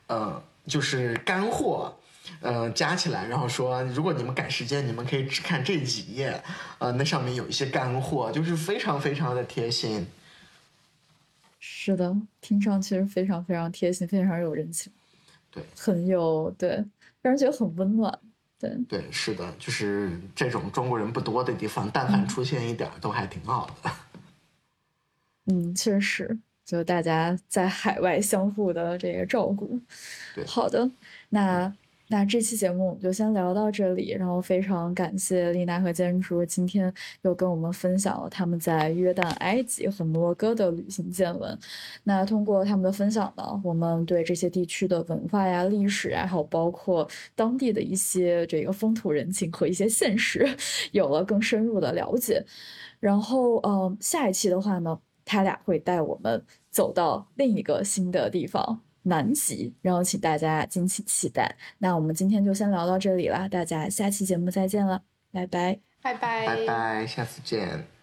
呃。就是干货，呃，加起来，然后说，如果你们赶时间，你们可以只看这几页，呃，那上面有一些干货，就是非常非常的贴心。是的，听上去是非常非常贴心，非常有人情。对，很有对，让人觉得很温暖。对对，是的，就是这种中国人不多的地方，但凡出现一点都还挺好的。嗯，确实。就大家在海外相互的这个照顾，好的，那那这期节目我们就先聊到这里，然后非常感谢丽娜和建筑今天又跟我们分享了他们在约旦、埃及和摩洛哥的旅行见闻。那通过他们的分享呢，我们对这些地区的文化呀、历史啊，还有包括当地的一些这个风土人情和一些现实，有了更深入的了解。然后，嗯，下一期的话呢？他俩会带我们走到另一个新的地方——南极，然后请大家敬请期待。那我们今天就先聊到这里了，大家下期节目再见了，拜拜，拜拜，拜拜，下次见。